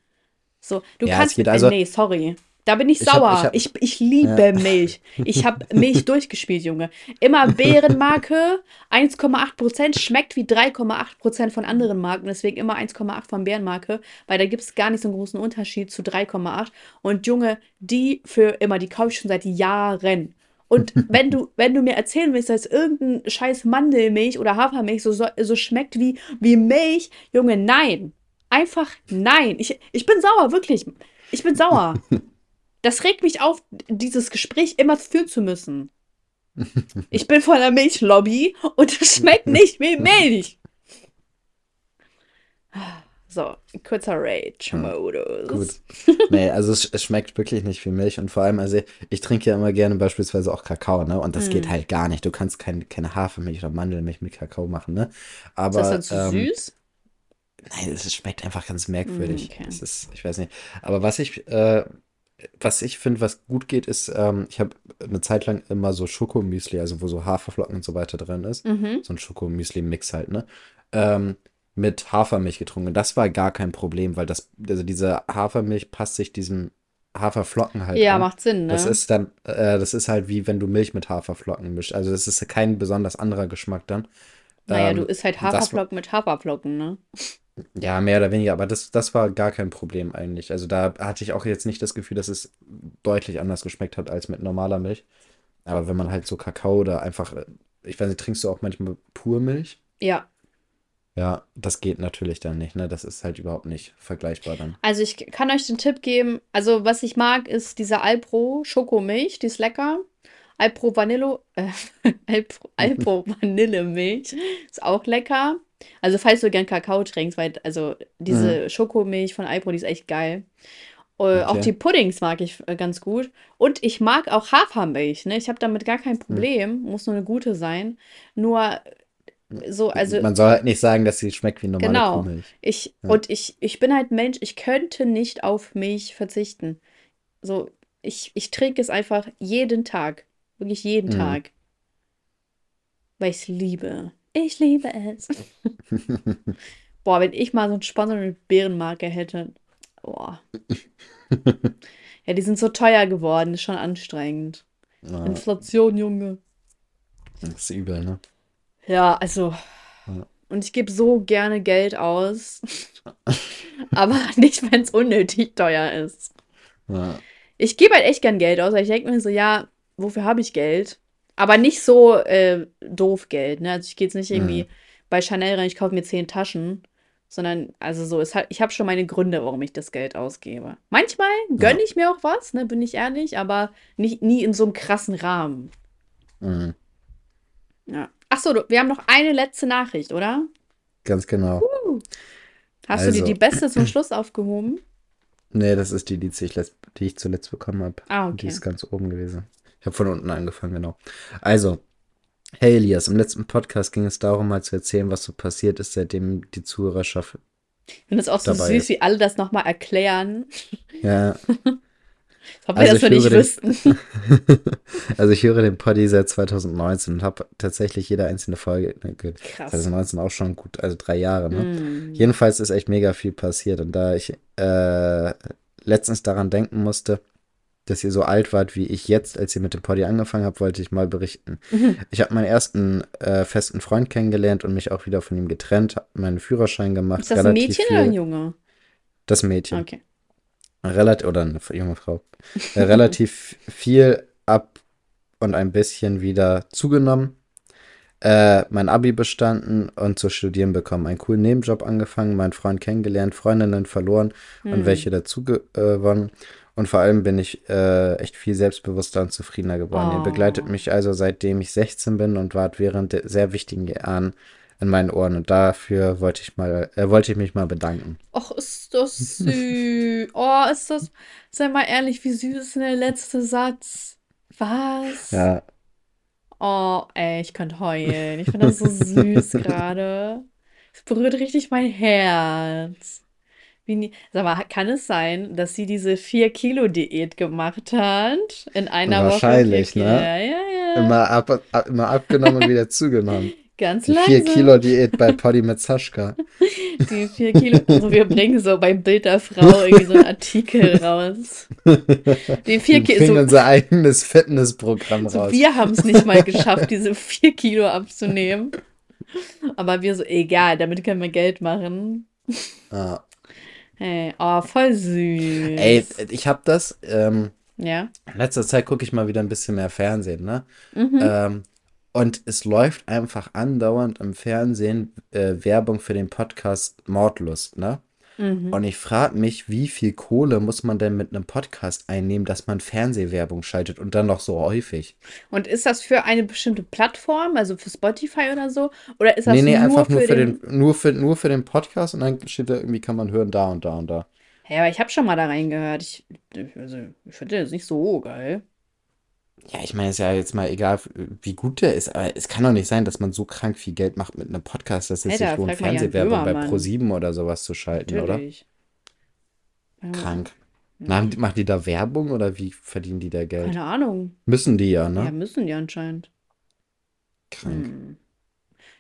So, du Ja, es kannst geht mit, äh, also, nee, sorry. Da bin ich Ich hab- sauer. ich hab- ich, ich liebe Ja. Milch. Ich habe (laughs) Milch durchgespielt, Junge. Immer Bärenmarke, 1,8%, schmeckt wie 3,8% von anderen Marken. Deswegen immer 1,8 von Bärenmarke, weil da gibt es gar nicht so einen großen Unterschied zu 3,8. Und Junge, die für immer, die kaufe ich schon seit Jahren. Und (laughs) wenn du, wenn du mir erzählen willst, dass irgendein scheiß Mandelmilch oder Hafermilch so, so, so schmeckt wie, wie Milch, Junge, nein. Einfach nein. Ich, ich bin sauer, wirklich. Ich bin sauer. (laughs) Das regt mich auf, dieses Gespräch immer führen zu müssen. (laughs) Ich bin von der Milchlobby und es schmeckt (laughs) nicht wie Milch. So, kurzer Rage-Modus. Gut. Nee, also es, es schmeckt wirklich nicht wie Milch und vor allem, also ich trinke ja immer gerne beispielsweise auch Kakao, ne? Und das Mm. geht halt gar nicht. Du kannst kein, keine Hafermilch oder Mandelmilch mit Kakao machen, ne? Ist Aber das dann zu ähm, süß? Nein, es schmeckt einfach ganz merkwürdig. Mm, okay. Es ist, ich weiß nicht. Aber was ich, äh, was ich finde, was gut geht, ist, ähm, ich habe eine Zeit lang immer so Schokomüsli, also wo so Haferflocken und so weiter drin ist. Mhm. So ein Schokomüsli-Mix halt, ne? Ähm, mit Hafermilch getrunken. Das war gar kein Problem, weil das, also diese Hafermilch passt sich diesem Haferflocken halt Ja, an. macht Sinn, ne? Das ist dann, äh, das ist halt wie wenn du Milch mit Haferflocken mischst. Also das ist kein besonders anderer Geschmack dann. Naja, Ähm, du isst halt Haferflocken mit Haferflocken, ne? ja, mehr oder weniger, aber das, das war gar kein Problem eigentlich. Also da hatte ich auch jetzt nicht das Gefühl, dass es deutlich anders geschmeckt hat als mit normaler Milch. Aber wenn man halt so Kakao oder einfach, äh, ich weiß nicht, trinkst du auch manchmal pur Milch? Ja. Ja, das geht natürlich dann nicht, ne? Das ist halt überhaupt nicht vergleichbar dann. Also ich kann euch den Tipp geben, also was ich mag, ist diese Alpro Schokomilch, die ist lecker. Alpro Vanillo, äh, (laughs) Alpro, (laughs) Alpro Vanillemilch ist auch lecker. Also falls du gern Kakao trinkst, weil also diese Schokomilch von Alpro, die ist echt geil. Äh, Auch Okay. die Puddings mag ich äh, ganz gut. Und ich mag auch Hafermilch, ne? Ich habe damit gar kein Problem, muss nur eine gute sein. Nur so, also Man soll halt nicht sagen, dass sie schmeckt wie normale Genau. Kuhmilch. ich, Ja. und ich, ich bin halt Mensch, ich könnte nicht auf Milch verzichten. So, ich, ich trinke es einfach jeden Tag. Wirklich jeden Mhm. Tag. Weil ich es liebe. Ich liebe es. (laughs) Boah, wenn ich mal so einen Sponsor mit Bärenmarke hätte. Boah. (laughs) Ja, die sind so teuer geworden, ist schon anstrengend. Ja, Inflation, Junge. das ist übel, ne? Ja, also. Ja. Und ich gebe so gerne Geld aus. (laughs) Aber nicht, wenn es unnötig teuer ist. Ja. Ich gebe halt echt gern Geld aus, weil ich denke mir so, ja, wofür habe ich Geld? Aber nicht so äh, doof Geld, ne? Also ich gehe jetzt nicht irgendwie Mhm. bei Chanel rein, ich kaufe mir zehn Taschen, sondern also so, es hat, ich habe schon meine Gründe, warum ich das Geld ausgebe. Manchmal gönne Ja. ich mir auch was, ne, bin ich ehrlich, aber nicht, nie in so einem krassen Rahmen. Mhm. Ja. Ach so, du, wir haben noch eine letzte Nachricht, oder? Ganz genau. Hast du dir Also. die beste zum Schluss aufgehoben? Nee, das ist die, die ich, die ich zuletzt bekommen habe. Ah, Die okay. ist ganz oben gewesen. Ich habe von unten angefangen, genau. Also, hey Elias, im letzten Podcast ging es darum, mal zu erzählen, was so passiert ist, seitdem die Zuhörerschaft. Ich finde es auch so süß, ist. wie alle das nochmal erklären. Ja, (laughs) Ob wir Also das noch nicht den- wüssten. (laughs) also ich höre den Poddy seit 2019 und habe tatsächlich jede einzelne Folge. ne, Krass. 2019 auch schon gut, also drei Jahre, ne? Mm. Jedenfalls ist echt mega viel passiert. Und da ich äh, letztens daran denken musste, dass ihr so alt wart wie ich jetzt, als ihr mit dem Poddy angefangen habt, wollte ich mal berichten. Mhm. Ich habe meinen ersten äh, festen Freund kennengelernt und mich auch wieder von ihm getrennt, habe meinen Führerschein gemacht. Ist das ein Mädchen oder ein viel, Junge? Das Mädchen. Okay. Relativ, oder eine junge Frau. Äh, relativ (laughs) viel ab und ein bisschen wieder zugenommen. Äh, mein Abi bestanden und zu studieren bekommen. Einen coolen Nebenjob angefangen, meinen Freund kennengelernt, Freundinnen verloren und Hm. welche dazu gewonnen. Und vor allem bin ich äh, echt viel selbstbewusster und zufriedener geworden. Ihr Oh. begleitet mich also seitdem ich 16 bin und wart während der sehr wichtigen Jahren in meinen Ohren. Und dafür wollte ich mal, äh, wollte ich mich mal bedanken. Och, ist das süß. Oh, ist das. Sei mal ehrlich, wie süß ist denn der letzte Satz? Was? Ja, Oh, ey, ich könnte heulen. Ich finde das so süß (laughs) gerade. Es berührt richtig mein Herz. Wie nie... Sag mal, kann es sein, dass sie diese 4-Kilo-Diät gemacht hat? In einer Woche Wahrscheinlich, 4 ne? Ja, ja, ja. immer, ab, ab, immer abgenommen und wieder (laughs) zugenommen. Ganz Die leise. 4 Kilo Diät bei Poddy mit Saschka. (laughs) Die vier Kilo. Also wir bringen so beim Bild der Frau irgendwie so einen Artikel (laughs) raus. Die vier Wir Kilo. bringen So, unser eigenes Fitnessprogramm so raus. wir haben es nicht mal geschafft, diese vier Kilo abzunehmen. Aber wir so, egal, damit können wir Geld machen. Ah. Hey, oh, voll süß. Ey, ich hab das. Ähm, Ja. in letzter Zeit gucke ich mal wieder ein bisschen mehr Fernsehen, ne? Mhm. Ähm, und es läuft einfach andauernd im Fernsehen äh, Werbung für den Podcast Mordlust, ne? Mhm. Und ich frage mich, wie viel Kohle muss man denn mit einem Podcast einnehmen, dass man Fernsehwerbung schaltet und dann noch so häufig? Und ist das für eine bestimmte Plattform, also für Spotify oder so? Oder ist das Nee, nee, nur einfach für nur für den. den, nur für, nur für den Podcast und dann steht da irgendwie, kann man hören, da und da und da. Ja, aber ich habe schon mal da reingehört. Ich, also, ich finde das nicht so geil. Ja, ich meine, ist ja jetzt mal egal, wie gut der ist, aber es kann doch nicht sein, dass man so krank viel Geld macht mit einem Podcast, dass es Alter, sich lohnt, Fernsehwerbung bei Böhmermann. ProSieben oder sowas zu schalten, oder? Natürlich. Ja, Krank. Die- machen die da Werbung oder wie verdienen die da Geld? Keine Ahnung. Müssen die ja, Ja, ne? müssen die anscheinend. Krank. Hm.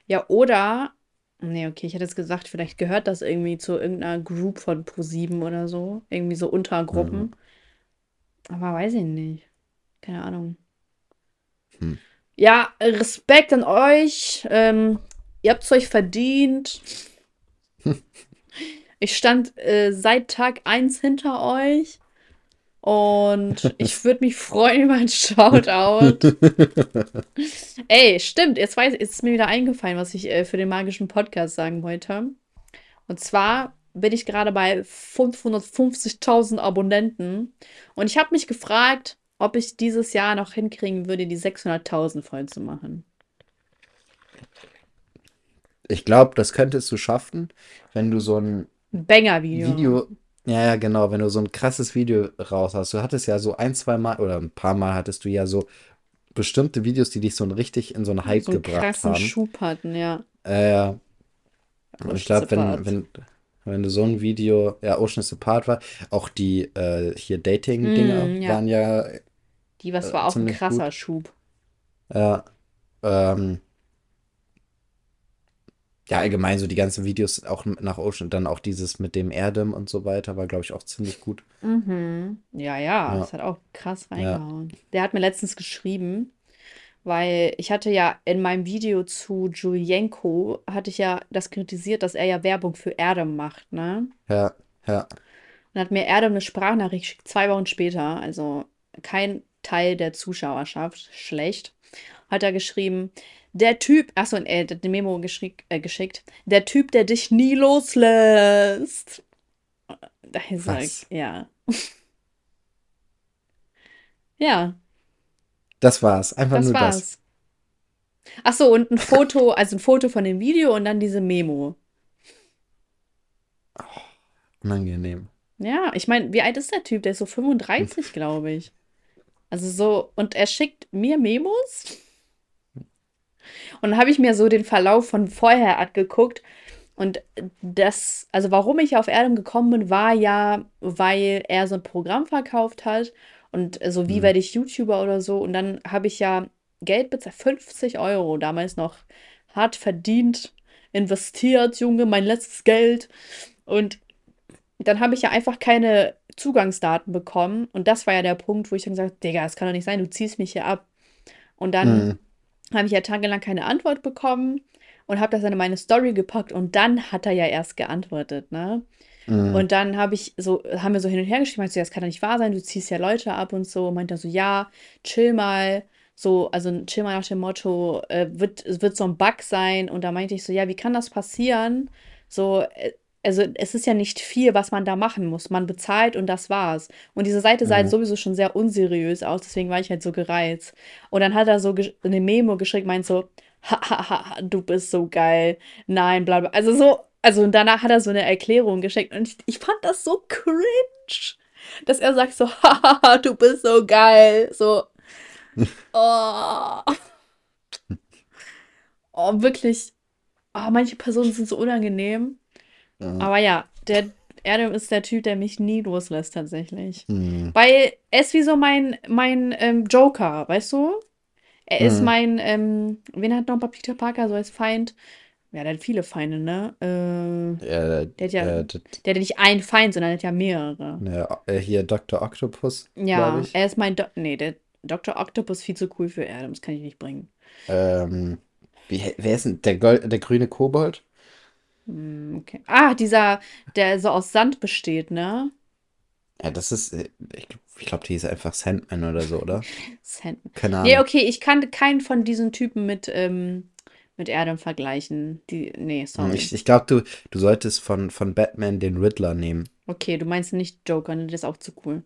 Ja, oder. Nee, okay, ich hätte jetzt gesagt, vielleicht gehört das irgendwie zu irgendeiner Group von ProSieben oder so. Irgendwie so Untergruppen. Mhm. Aber weiß ich nicht. Keine Ahnung. Hm. Ja, Respekt an euch. Ähm, ihr habt es euch verdient. (laughs) Ich stand äh, seit Tag 1 hinter euch. Und (laughs) ich würde mich freuen über ein Shoutout. (laughs) Ey, stimmt. Jetzt, weiß, jetzt ist mir wieder eingefallen, was ich äh, für den magischen Podcast sagen wollte. Und zwar bin ich gerade bei 550.000 Abonnenten. Und ich habe mich gefragt, ob ich dieses Jahr noch hinkriegen würde, die 600.000 voll zu machen. Ich glaube, das könntest du schaffen, wenn du so ein Banger-Video. Video, ja, ja, genau, wenn du so ein krasses Video raus hast. Du hattest ja so ein, zwei Mal oder ein paar Mal hattest du ja so bestimmte Videos, die dich so richtig in so einen Hype so einen gebracht krassen haben. Schub hatten, ja. Äh, ja. Und ich glaube, wenn, wenn, wenn du so ein Video, ja, Ocean is Apart war, auch die äh, hier Dating-Dinger Mm, ja. waren ja, Die, was Äh, war auch ein krasser gut. Schub. ja, ähm, ja, allgemein so die ganzen Videos auch nach Ocean, dann auch dieses mit dem Erdem und so weiter, war, glaube ich, auch ziemlich gut. Mhm. Ja, ja, Ja. das hat auch krass reingehauen. Der hat mir letztens geschrieben, weil ich hatte ja in meinem Video zu Julienko, hatte ich ja das kritisiert, dass er ja Werbung für Erdem macht, ne? Ja, ja. Und hat mir Erdem eine Sprachnachricht geschickt, zwei Wochen später, also kein Teil der Zuschauerschaft, schlecht, hat er geschrieben, der Typ, achso, er hat eine Memo äh, geschickt, der Typ, der dich nie loslässt. Da ich sag, ja. (laughs) Ja, Das war's. Einfach das nur das. war's. Achso, und ein Foto, (laughs) also ein Foto von dem Video und dann diese Memo. Unangenehm. Ja, ich meine, wie alt ist der Typ? Der ist so 35, glaube ich. Also so, und er schickt mir Memos. Und dann habe ich mir so den Verlauf von vorher angeguckt. Und das, also warum ich auf Erdem gekommen bin, war ja, weil er so ein Programm verkauft hat. Und so, wie Hm. werde ich YouTuber oder so. Und dann habe ich ja Geld bezahlt, 50 Euro, damals noch hart verdient, investiert, Junge, mein letztes Geld. Und dann habe ich ja einfach keine Zugangsdaten bekommen. Und das war ja der Punkt, wo ich dann gesagt habe, Digga, das kann doch nicht sein, du ziehst mich hier ab. Und dann Mhm. habe ich ja tagelang keine Antwort bekommen und habe das dann in meine Story gepackt und dann hat er ja erst geantwortet, ne? Mhm. Und dann habe ich so, haben wir so hin und her geschrieben, meinst du, ja, das kann doch nicht wahr sein, du ziehst ja Leute ab und so. Und meinte er so, ja, chill mal. So, also chill mal nach dem Motto, äh, wird, es wird so ein Bug sein. Und da meinte ich so, ja, wie kann das passieren? So, äh, also es ist ja nicht viel, was man da machen muss. Man bezahlt und das war's. Und diese Seite sah halt Mhm. sowieso schon sehr unseriös aus, deswegen war ich halt so gereizt. Und dann hat er so eine Memo geschickt, meint so, hahaha, du bist so geil. Nein, bla bla. Also so, also und danach hat er so eine Erklärung geschickt. Und ich, ich fand das so cringe, dass er sagt so, (laughs) hahaha, du bist so geil. So, (laughs) oh. Oh, wirklich. Oh, manche Personen sind so unangenehm. Ja. Aber ja, der Adam ist der Typ, der mich nie loslässt, tatsächlich. Mhm. Weil er ist wie so mein, mein ähm, Joker, weißt du? Er ist Mhm. mein, ähm, wen hat noch Peter Parker so als Feind? Ja, der hat viele Feinde, ne? Äh, Äh, der hat ja, äh, der d- hat ja nicht einen Feind, sondern der hat ja mehrere. ne, äh, hier Dr. Octopus, Ja, er ist mein, Do nee, der Dr. Octopus viel zu cool für Adam, das kann ich nicht bringen. Ähm, wie, wer ist denn der, Gold, der grüne Kobold? Hm, okay. Ah, dieser, der so aus Sand besteht, ne? Ja, das ist, äh, ich glaube, ich glaub, die ist einfach Sandman oder so, oder? (laughs) Sand Keine Nee, Ahnung. okay, ich kann keinen von diesen Typen mit, ähm, mit Adam vergleichen. Die, nee, sorry. Ich, ich glaube, du, du solltest von, von Batman den Riddler nehmen. Okay, du meinst nicht Joker, ne? Der ist auch zu cool.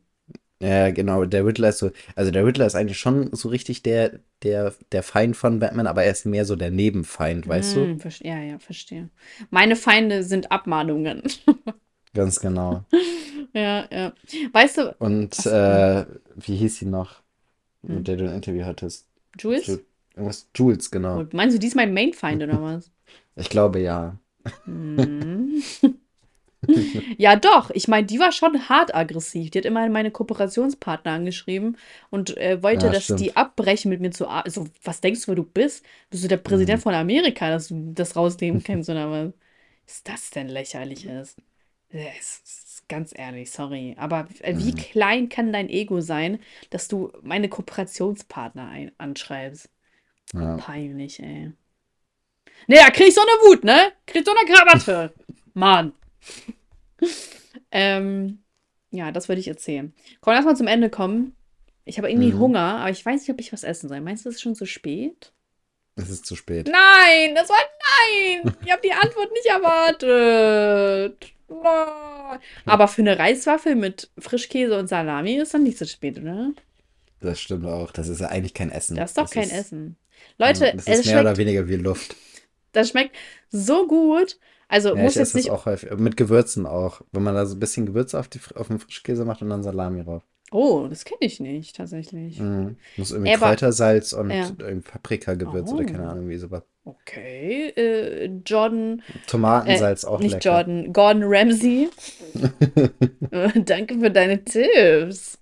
Ja, genau, der Riddler ist so, also der Riddler ist eigentlich schon so richtig der, der, der Feind von Batman, aber er ist mehr so der Nebenfeind, weißt du? Hm, verste- ja, ja, verstehe. Meine Feinde sind Abmahnungen. (laughs) Ganz genau. Ja, ja. Weißt du, Und so. äh, wie hieß sie noch, Hm. mit der du ein Interview hattest? Jules? Ju- Irgendwas, Jules, genau. Und Meinst du, die ist mein Main-Feind oder (laughs) was? Ich glaube ja. Hm. (laughs) Ja, doch. Ich meine, die war schon hart aggressiv. Die hat immer meine Kooperationspartner angeschrieben und äh, wollte, Ja, dass stimmt. die abbrechen, mit mir zu arbeiten. Also, was denkst du, wer du bist? Bist du der Präsident Mhm. von Amerika, dass du das rausnehmen (laughs) kannst oder was? Ist das denn lächerlich ist? Es ist ganz ehrlich, sorry. Aber äh, wie Mhm. klein kann dein Ego sein, dass du meine Kooperationspartner ein anschreibst? Ja. Peinlich, ey. Ne, da krieg ich so eine Wut, ne? Krieg so eine Krawatte. (laughs) Mann. (laughs) ähm, ja, das würde ich erzählen. Komm, lass mal zum Ende kommen. Ich habe irgendwie Mhm. Hunger, aber ich weiß nicht, ob ich was essen soll. Meinst du, es ist schon zu spät? Es ist zu spät. Nein, das war nein. Ich habe die Antwort nicht erwartet. Aber für eine Reiswaffel mit Frischkäse und Salami ist dann nicht so spät, oder? Das stimmt auch. Das ist ja eigentlich kein Essen. Das ist doch kein ist, Essen. Leute, das es ist mehr oder schmeckt, weniger wie Luft. das schmeckt so gut. Also Ja, muss ich jetzt nicht. auch häufig. Mit Gewürzen auch. Wenn man da so ein bisschen Gewürze auf, die, auf den Frischkäse macht und dann Salami drauf. Oh, das kenne ich nicht, tatsächlich. Mhm. Muss irgendwie Aber- Kräutersalz und Ja. Paprikagewürz oder keine Oh. Ahnung, wie sowas. Okay, äh, Jordan, Tomatensalz auch nicht lecker. Jordan, Gordon Ramsay. (laughs) Äh, Danke für deine Tipps.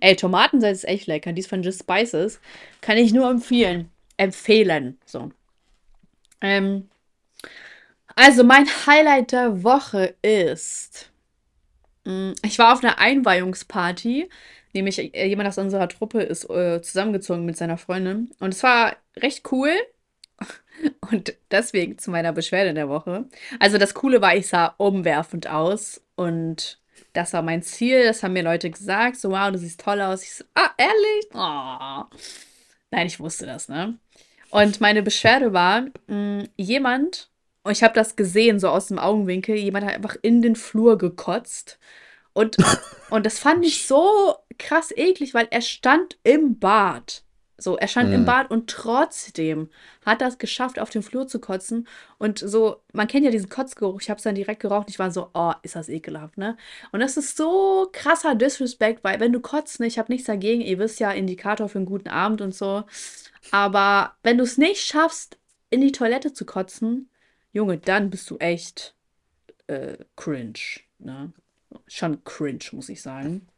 Ey, Tomatensalz ist echt lecker. Die ist von Just Spices. Kann ich nur empfehlen. Empfehlen. So. Ähm, also, mein Highlight der Woche ist. mh, Ich war auf einer Einweihungsparty. Nämlich äh, jemand aus unserer Truppe ist äh, zusammengezogen mit seiner Freundin. Und es war recht cool. (laughs) Und deswegen zu meiner Beschwerde der Woche. Also das Coole war, ich sah umwerfend aus und das war mein Ziel. Das haben mir Leute gesagt. So, wow, du siehst toll aus. Ich so, ah, ehrlich? Oh. Nein, ich wusste das, ne? Und meine Beschwerde war, mh, jemand, und ich habe das gesehen, so aus dem Augenwinkel, jemand hat einfach in den Flur gekotzt. Und, (laughs) und das fand ich so krass eklig, weil er stand im Bad. So, er stand im Mhm. Bad und trotzdem hat er es geschafft, auf den Flur zu kotzen. Und so, man kennt ja diesen Kotzgeruch. Ich habe es dann direkt geraucht. Ich war so, oh, ist das ekelhaft, ne? Und das ist so krasser Disrespect, weil wenn du kotzt, ne, ich habe nichts dagegen. Ihr wisst ja, Indikator für einen guten Abend und so. Aber wenn du es nicht schaffst, in die Toilette zu kotzen, Junge, dann bist du echt äh, cringe, ne? Schon cringe, muss ich sagen.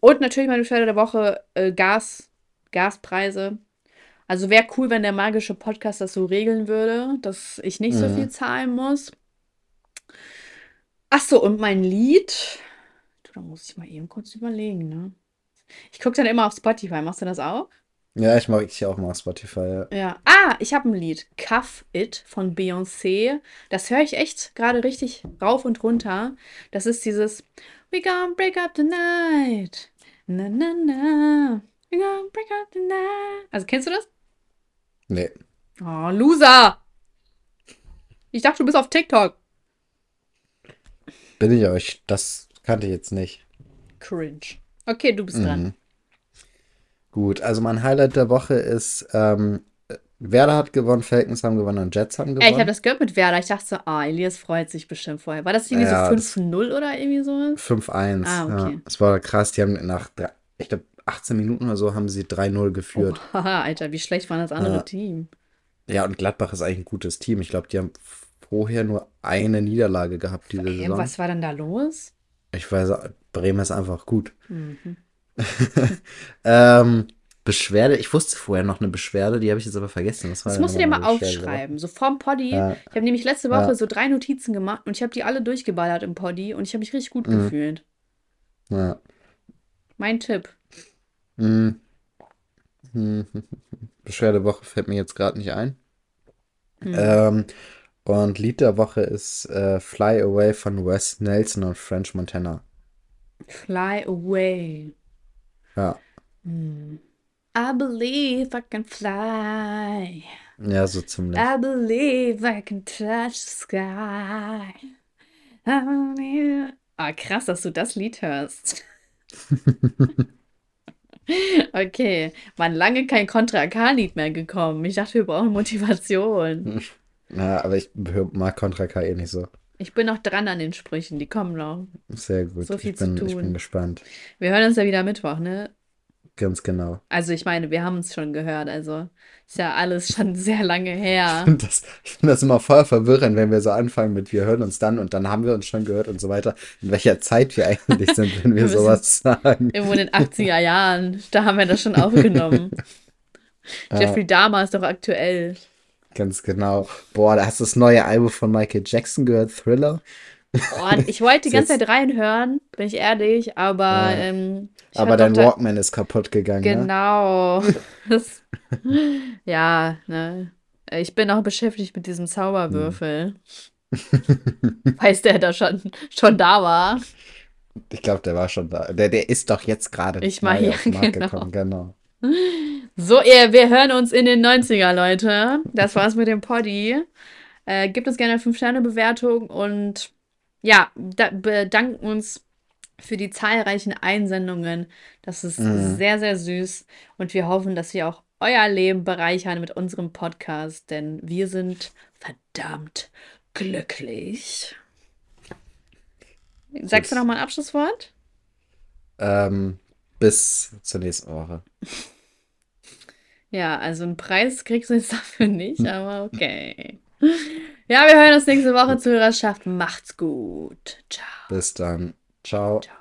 Und natürlich meine Beschwerde der Woche, äh, Gas, Gaspreise. Also wäre cool, wenn der magische Podcast das so regeln würde, dass ich nicht so Mhm. viel zahlen muss. Ach so, und mein Lied. Du, da muss ich mal eben kurz überlegen, ne? Ich gucke dann immer auf Spotify. Machst du das auch? Ja, ich mag ich auch mal Spotify. Ja. Ja. Ah, ich habe ein Lied. Cuff It von Beyoncé. Das höre ich echt gerade richtig rauf und runter. Das ist dieses We gonna break up tonight. Na, na, na. We gonna break up tonight. Also, kennst du das? Nee. Oh, Loser! Ich dachte, du bist auf TikTok. Bin ich euch. Das kannte ich jetzt nicht. Cringe. Okay, du bist dran. Gut, also mein Highlight der Woche ist, ähm, Werder hat gewonnen, Falcons haben gewonnen und Jets haben Ey, ich gewonnen. habe das gehört mit Werder. Ich dachte so, ah, Elias freut sich bestimmt vorher. War das irgendwie Ja, so das- 5-0 oder irgendwie so? 5-1. Ah, okay. Ja, das war krass. Die haben nach, ich glaube, 18 Minuten oder so haben sie 3-0 geführt. Haha, (laughs) Alter, wie schlecht war das andere Ja. Team? Ja, und Gladbach ist eigentlich ein gutes Team. Ich glaube, die haben vorher nur eine Niederlage gehabt diese Ey, Saison. was war denn da los? Ich weiß, Bremen ist einfach gut. Mhm. (laughs) ähm, Beschwerde, ich wusste vorher noch eine Beschwerde, die habe ich jetzt aber vergessen. Das denn musst du dir mal aufschreiben. So vorm Poddy. Ja, Ich habe nämlich letzte Woche ja. so drei Notizen gemacht und ich habe die alle durchgeballert im Poddy und ich habe mich richtig gut Mhm. gefühlt. Ja. Mein Tipp. Mhm. Mhm. Beschwerdewoche fällt mir jetzt gerade nicht ein. Hm. Ähm, und Lied der Woche ist äh, Fly Away von Wes Nelson und French Montana. Fly away. Ja, Hm. I believe I can fly. ja, so ziemlich. I believe I can touch the sky. Ah, krass, dass du das Lied hörst. (laughs) Okay, waren lange kein Contra K-Lied mehr gekommen. Ich dachte, wir brauchen Motivation. (laughs) Ja, aber ich mag Contra K eh nicht so. Ich bin noch dran an den Sprüchen, die kommen noch. Sehr gut. So viel ich bin, zu ich bin tun. gespannt. Wir hören uns ja wieder Mittwoch, ne? Ganz genau. Also ich meine, wir haben uns schon gehört, also ist ja alles schon sehr lange her. Das, ich finde das immer voll verwirrend, wenn wir so anfangen mit wir hören uns dann und dann haben wir uns schon gehört und so weiter. In welcher Zeit wir eigentlich sind, wenn wir Wir sowas sagen. Irgendwo in den 80er Jahren, da haben wir das schon aufgenommen. (laughs) Jeffrey Dahmer ist doch aktuell. Ganz genau. Boah, da hast du das neue Album von Michael Jackson gehört, Thriller. Und ich wollte die (laughs) ganze Zeit reinhören, bin ich ehrlich, aber ja, ähm, aber dein da, Walkman ist kaputt gegangen, ne? genau. (laughs) Das, (laughs) ja, ne. Ich bin auch beschäftigt mit diesem Hm. Zauberwürfel. Weiß der da schon, schon da war? Ich glaube, der war schon da. Der, der ist doch jetzt gerade Ich meine, ja, genau. gekommen, genau. So, ihr, wir hören uns in den 90er, Leute. Das war's mit dem Poddy. Äh, gebt uns gerne eine 5-Sterne-Bewertung und ja, da, bedanken uns für die zahlreichen Einsendungen. Das ist Mhm. sehr, sehr süß und wir hoffen, dass wir auch euer Leben bereichern mit unserem Podcast, denn wir sind verdammt glücklich. Sagst du noch mal ein Abschlusswort? Ähm, bis zur nächsten Woche. Ja, also einen Preis kriegst du jetzt dafür nicht, aber okay. Ja, wir hören uns nächste Woche zur Hörerschaft. Macht's gut. Ciao. Bis dann. Ciao. Ciao.